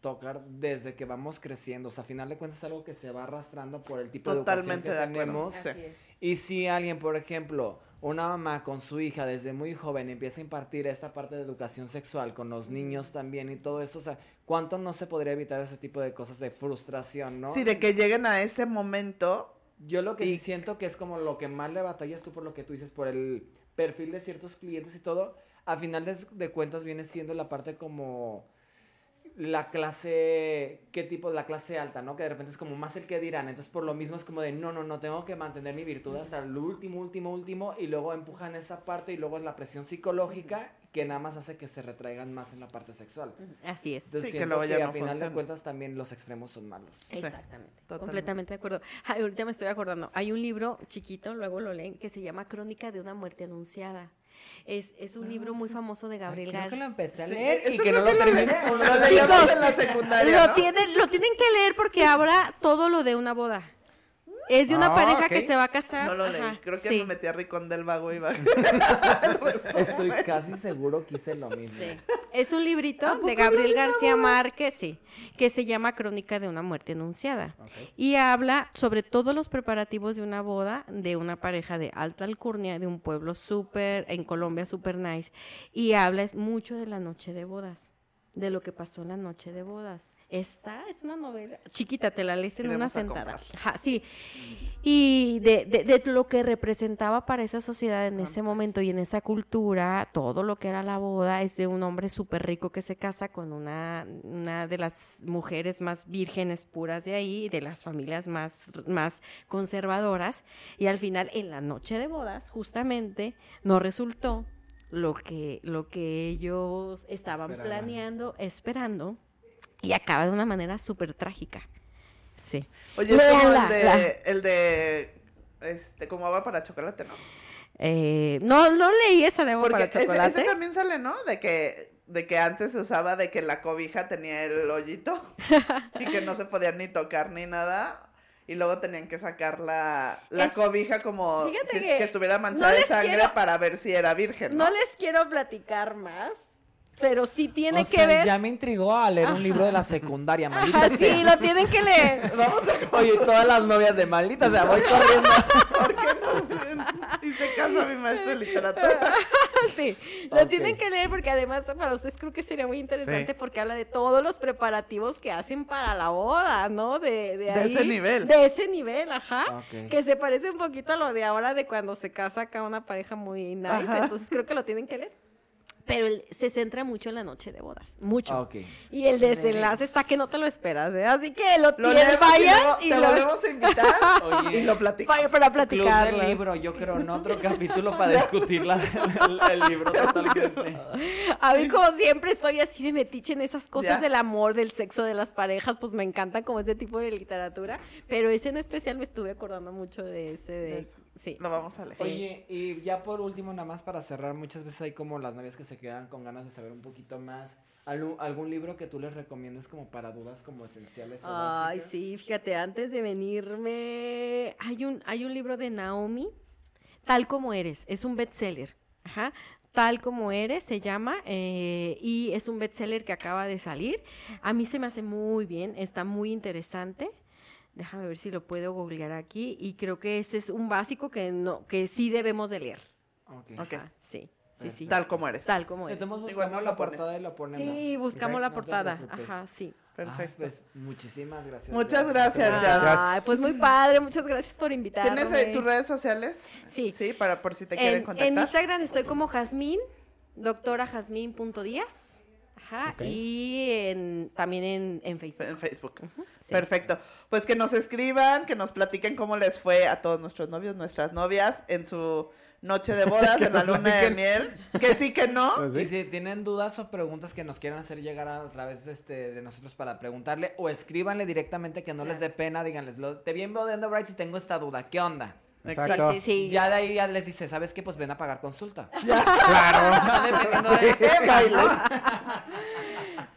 C: tocar desde que vamos creciendo. O sea, a final de cuentas es algo que se va arrastrando por el tipo
D: Totalmente
C: de
D: de
C: educación que
D: acuerdo.
C: tenemos.
D: Sí.
B: Así es.
C: Y si alguien, por ejemplo, una mamá con su hija desde muy joven empieza a impartir esta parte de educación sexual con los niños también y todo eso, o sea, ¿cuánto no se podría evitar ese tipo de cosas de frustración, no?
D: Sí, de que lleguen a ese momento.
C: Yo lo que
D: Y-
C: sí siento que es como lo que más le batallas tú por lo que tú dices, por el perfil de ciertos clientes y todo, a final de, de cuentas viene siendo la parte como la clase, ¿qué tipo? La clase alta, ¿no? Que de repente es como más el que dirán, entonces por lo mismo es como de, no, no, no, tengo que mantener mi virtud hasta el último, último, último, y luego empujan esa parte y luego es la presión psicológica que nada más hace que se retraigan más en la parte sexual.
B: Así es.
C: Entonces
D: Sí, que
C: siento
D: luego ya
C: que
D: no
C: a final
D: funciona.
C: de cuentas también los extremos son malos.
D: Sí,
B: Exactamente.
D: totalmente.
B: Completamente de acuerdo. Ay, ahorita me estoy acordando. Hay un libro chiquito, luego lo leen, que se llama Crónica de una muerte anunciada. Es, es un libro muy famoso de Gabriel
C: Creo que lo
B: García.
C: empecé a
D: Sí,
C: leer y
D: eso
C: que no lo
D: lo
C: terminé.
D: Lo
C: lo
D: leíamos
B: Chicos,
D: en la secundaria,
B: Lo,
D: ¿no?
B: tienen, lo tienen que leer porque habla todo lo de una boda. Es de una
A: Ah,
B: pareja que se va a casar.
D: No lo leí.
B: Ajá,
D: Creo que
B: sí,
D: me metí a Ricón del Vago y va.
C: Estoy casi seguro que hice lo mismo.
B: sí. Es un librito de Gabriel García? Márquez, sí, que se llama Crónica de una muerte anunciada. Y habla sobre todos los preparativos de una boda de una pareja de alta alcurnia, de un pueblo súper, en Colombia, súper nice. Y habla es mucho de la noche de bodas, de lo que pasó en la noche de bodas. Esta es una novela chiquita, te la lees en una
D: Iremos
B: sentada. sí. Y de, de- de lo que representaba para esa sociedad en ese momento y en esa cultura, todo lo que era la boda es de un hombre súper rico que se casa con una, una de las mujeres más vírgenes puras de ahí, de las familias más, más conservadoras. Y al final, en la noche de bodas, justamente, no resultó lo que, lo que ellos estaban planeando, esperando, y acaba de una manera súper trágica. Sí.
D: Oye, es como el de,
B: la-
D: el de, este, como agua para chocolate, ¿no?
B: Eh, no, no leí esa de agua
D: Porque
B: para
D: ese,
B: chocolate.
D: ese también sale, ¿no? De que, de que antes se usaba de que la cobija tenía el hoyito y que no se podían ni tocar ni nada. Y luego tenían que sacar la, la
B: Es-
D: cobija como
B: Fíjate
D: si
B: que
D: que, estuviera manchada
B: no
D: de sangre
B: quiero-
D: para ver si era virgen, ¿no?
B: No les quiero platicar más, pero sí tiene
C: O
B: que
C: sea,
B: ver.
C: ya me intrigó a leer un libro de la secundaria, maldita
B: Ajá,
C: sea.
B: sí, lo tienen que leer.
D: Vamos a
C: Oye, todas las novias de maldita, o sea, voy corriendo.
D: ¿Por qué no? Y se casa mi maestro de literatura.
B: sí, lo tienen que leer porque además para ustedes creo que sería muy interesante
A: Sí.
B: porque habla de todos los preparativos que hacen para la boda, ¿no? De, de,
D: ese nivel.
B: De ese nivel, ajá. Que se parece un poquito a lo de ahora de cuando se casa acá una pareja muy nice.
D: Ajá.
B: Entonces creo que lo tienen que leer. Pero el- se centra mucho en la noche de bodas, mucho.
C: Ok.
B: Y el desenlace está que no te lo esperas, ¿eh? Así que lo,
D: Lo
B: tienes, vayan
D: y luego
B: y
D: te
B: lo-
D: volvemos a invitar
C: Oye,
D: y lo platicamos.
B: para, para
C: Club del
B: platicarlo.
C: libro, yo creo en otro capítulo para discutir la- el, el libro totalmente.
B: A mí, como siempre, estoy así de metiche en esas cosas
D: Ya.
B: del amor, del sexo, de las parejas, pues me encanta como ese tipo de literatura. Pero ese en especial me estuve acordando mucho de ese. De,
D: De eso.
B: Sí.
D: Lo vamos a leer.
C: Oye, y ya por último, nada más para cerrar, muchas veces hay como las novias que se quedan con ganas de saber un poquito más. ¿Algún, algún libro que tú les recomiendes como para dudas como esenciales o
B: Ay,
C: básicas?
B: sí, fíjate, antes de venirme, hay un, hay un libro de Naomi, Tal como eres, es un bestseller, ajá, Tal como eres se llama, eh, y es un bestseller que acaba de salir. A mí se me hace muy bien, está muy interesante. Déjame ver si lo puedo googlear aquí, y creo que ese es un básico que no, que sí debemos de leer.
C: Ok.
D: Ok.
B: Ajá, sí, sí, sí.
D: Tal como eres.
B: Tal como eres.
C: Entonces
D: Igual
C: buscamos la portada y lo ponemos.
B: Sí, buscamos la portada. Ajá, sí.
D: Perfecto.
C: Ah, pues muchísimas gracias.
D: Muchas gracias, Jazz.
B: Ay, pues muy padre, muchas gracias por invitarme.
D: ¿Tienes eh, tus redes sociales?
B: Sí.
D: Sí, para por si te quieren
B: En,
D: contactar.
B: en Instagram estoy como Jazmín, doctora Jazmín.díaz. Ajá. Y en, también en, en Facebook.
D: En Facebook.
B: sí.
D: Perfecto. Pues que nos escriban, que nos platiquen cómo les fue a todos nuestros novios, nuestras novias en su noche de bodas, en la luna de miel. Que sí, que no.
A: Pues sí.
C: Y si tienen dudas o preguntas que nos quieran hacer llegar a, través de, este, de nosotros para preguntarle, o escríbanle directamente que no les dé pena, díganles, lo, te bien Bodeando Bright si tengo esta duda, ¿qué onda?
A: Exacto.
B: Sí, sí.
C: Ya de ahí ya les dice, ¿sabes qué? Pues ven a pagar consulta.
A: Claro.
C: Ya dependiendo tema, ¿no?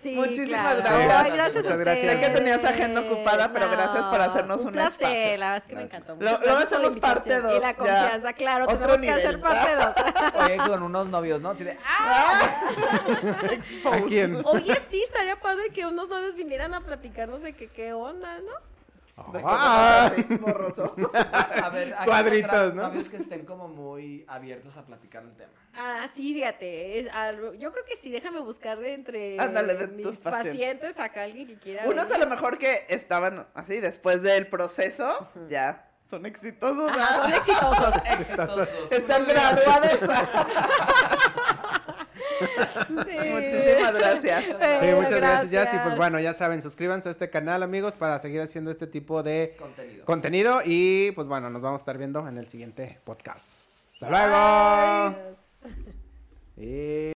B: Sí,
D: Muchísimas
B: claro.
D: gracias.
B: Ay, gracias
A: Muchas gracias.
D: Sé que tenías agenda ocupada, pero gracias por hacernos un
B: placer,
D: espacio.
B: La verdad es que me
C: Gracias.
B: encantó.
D: Lo- luego hacemos parte
B: invitación. Y
D: dos,
B: la
D: ya.
B: confianza, claro.
D: Otro
B: tenemos que
D: nivel.
B: hacer parte 2.
C: Oye, con unos novios, ¿no? Así de, ¡ah!
A: ¿A quién?
B: Oye, sí, estaría padre que unos novios vinieran a platicarnos de que qué onda, ¿no?
D: Después
A: Ah.
D: borroso.
C: A ver,
A: Cuadritos, ¿no?
C: Que estén como muy abiertos a platicar el tema.
B: Ah, sí, fíjate. es yo creo que sí, déjame buscar de entre
D: Ándale, de
B: mis
D: tus
B: pacientes.
D: pacientes.
B: acá alguien que quiera.
D: Unos
B: venir.
D: a lo mejor que estaban así después del proceso, ya son exitosos.
B: Ajá,
D: ¿ah?
B: son exitosos.
D: Están graduados. Muchísimas gracias.
A: Sí, muchas gracias, Jazz. Y pues
B: gracias.
A: bueno, ya saben, suscríbanse a este canal, amigos, para seguir haciendo este tipo de
C: Contenido.
A: contenido. Y pues bueno, nos vamos a estar viendo en el siguiente podcast. Hasta luego. Y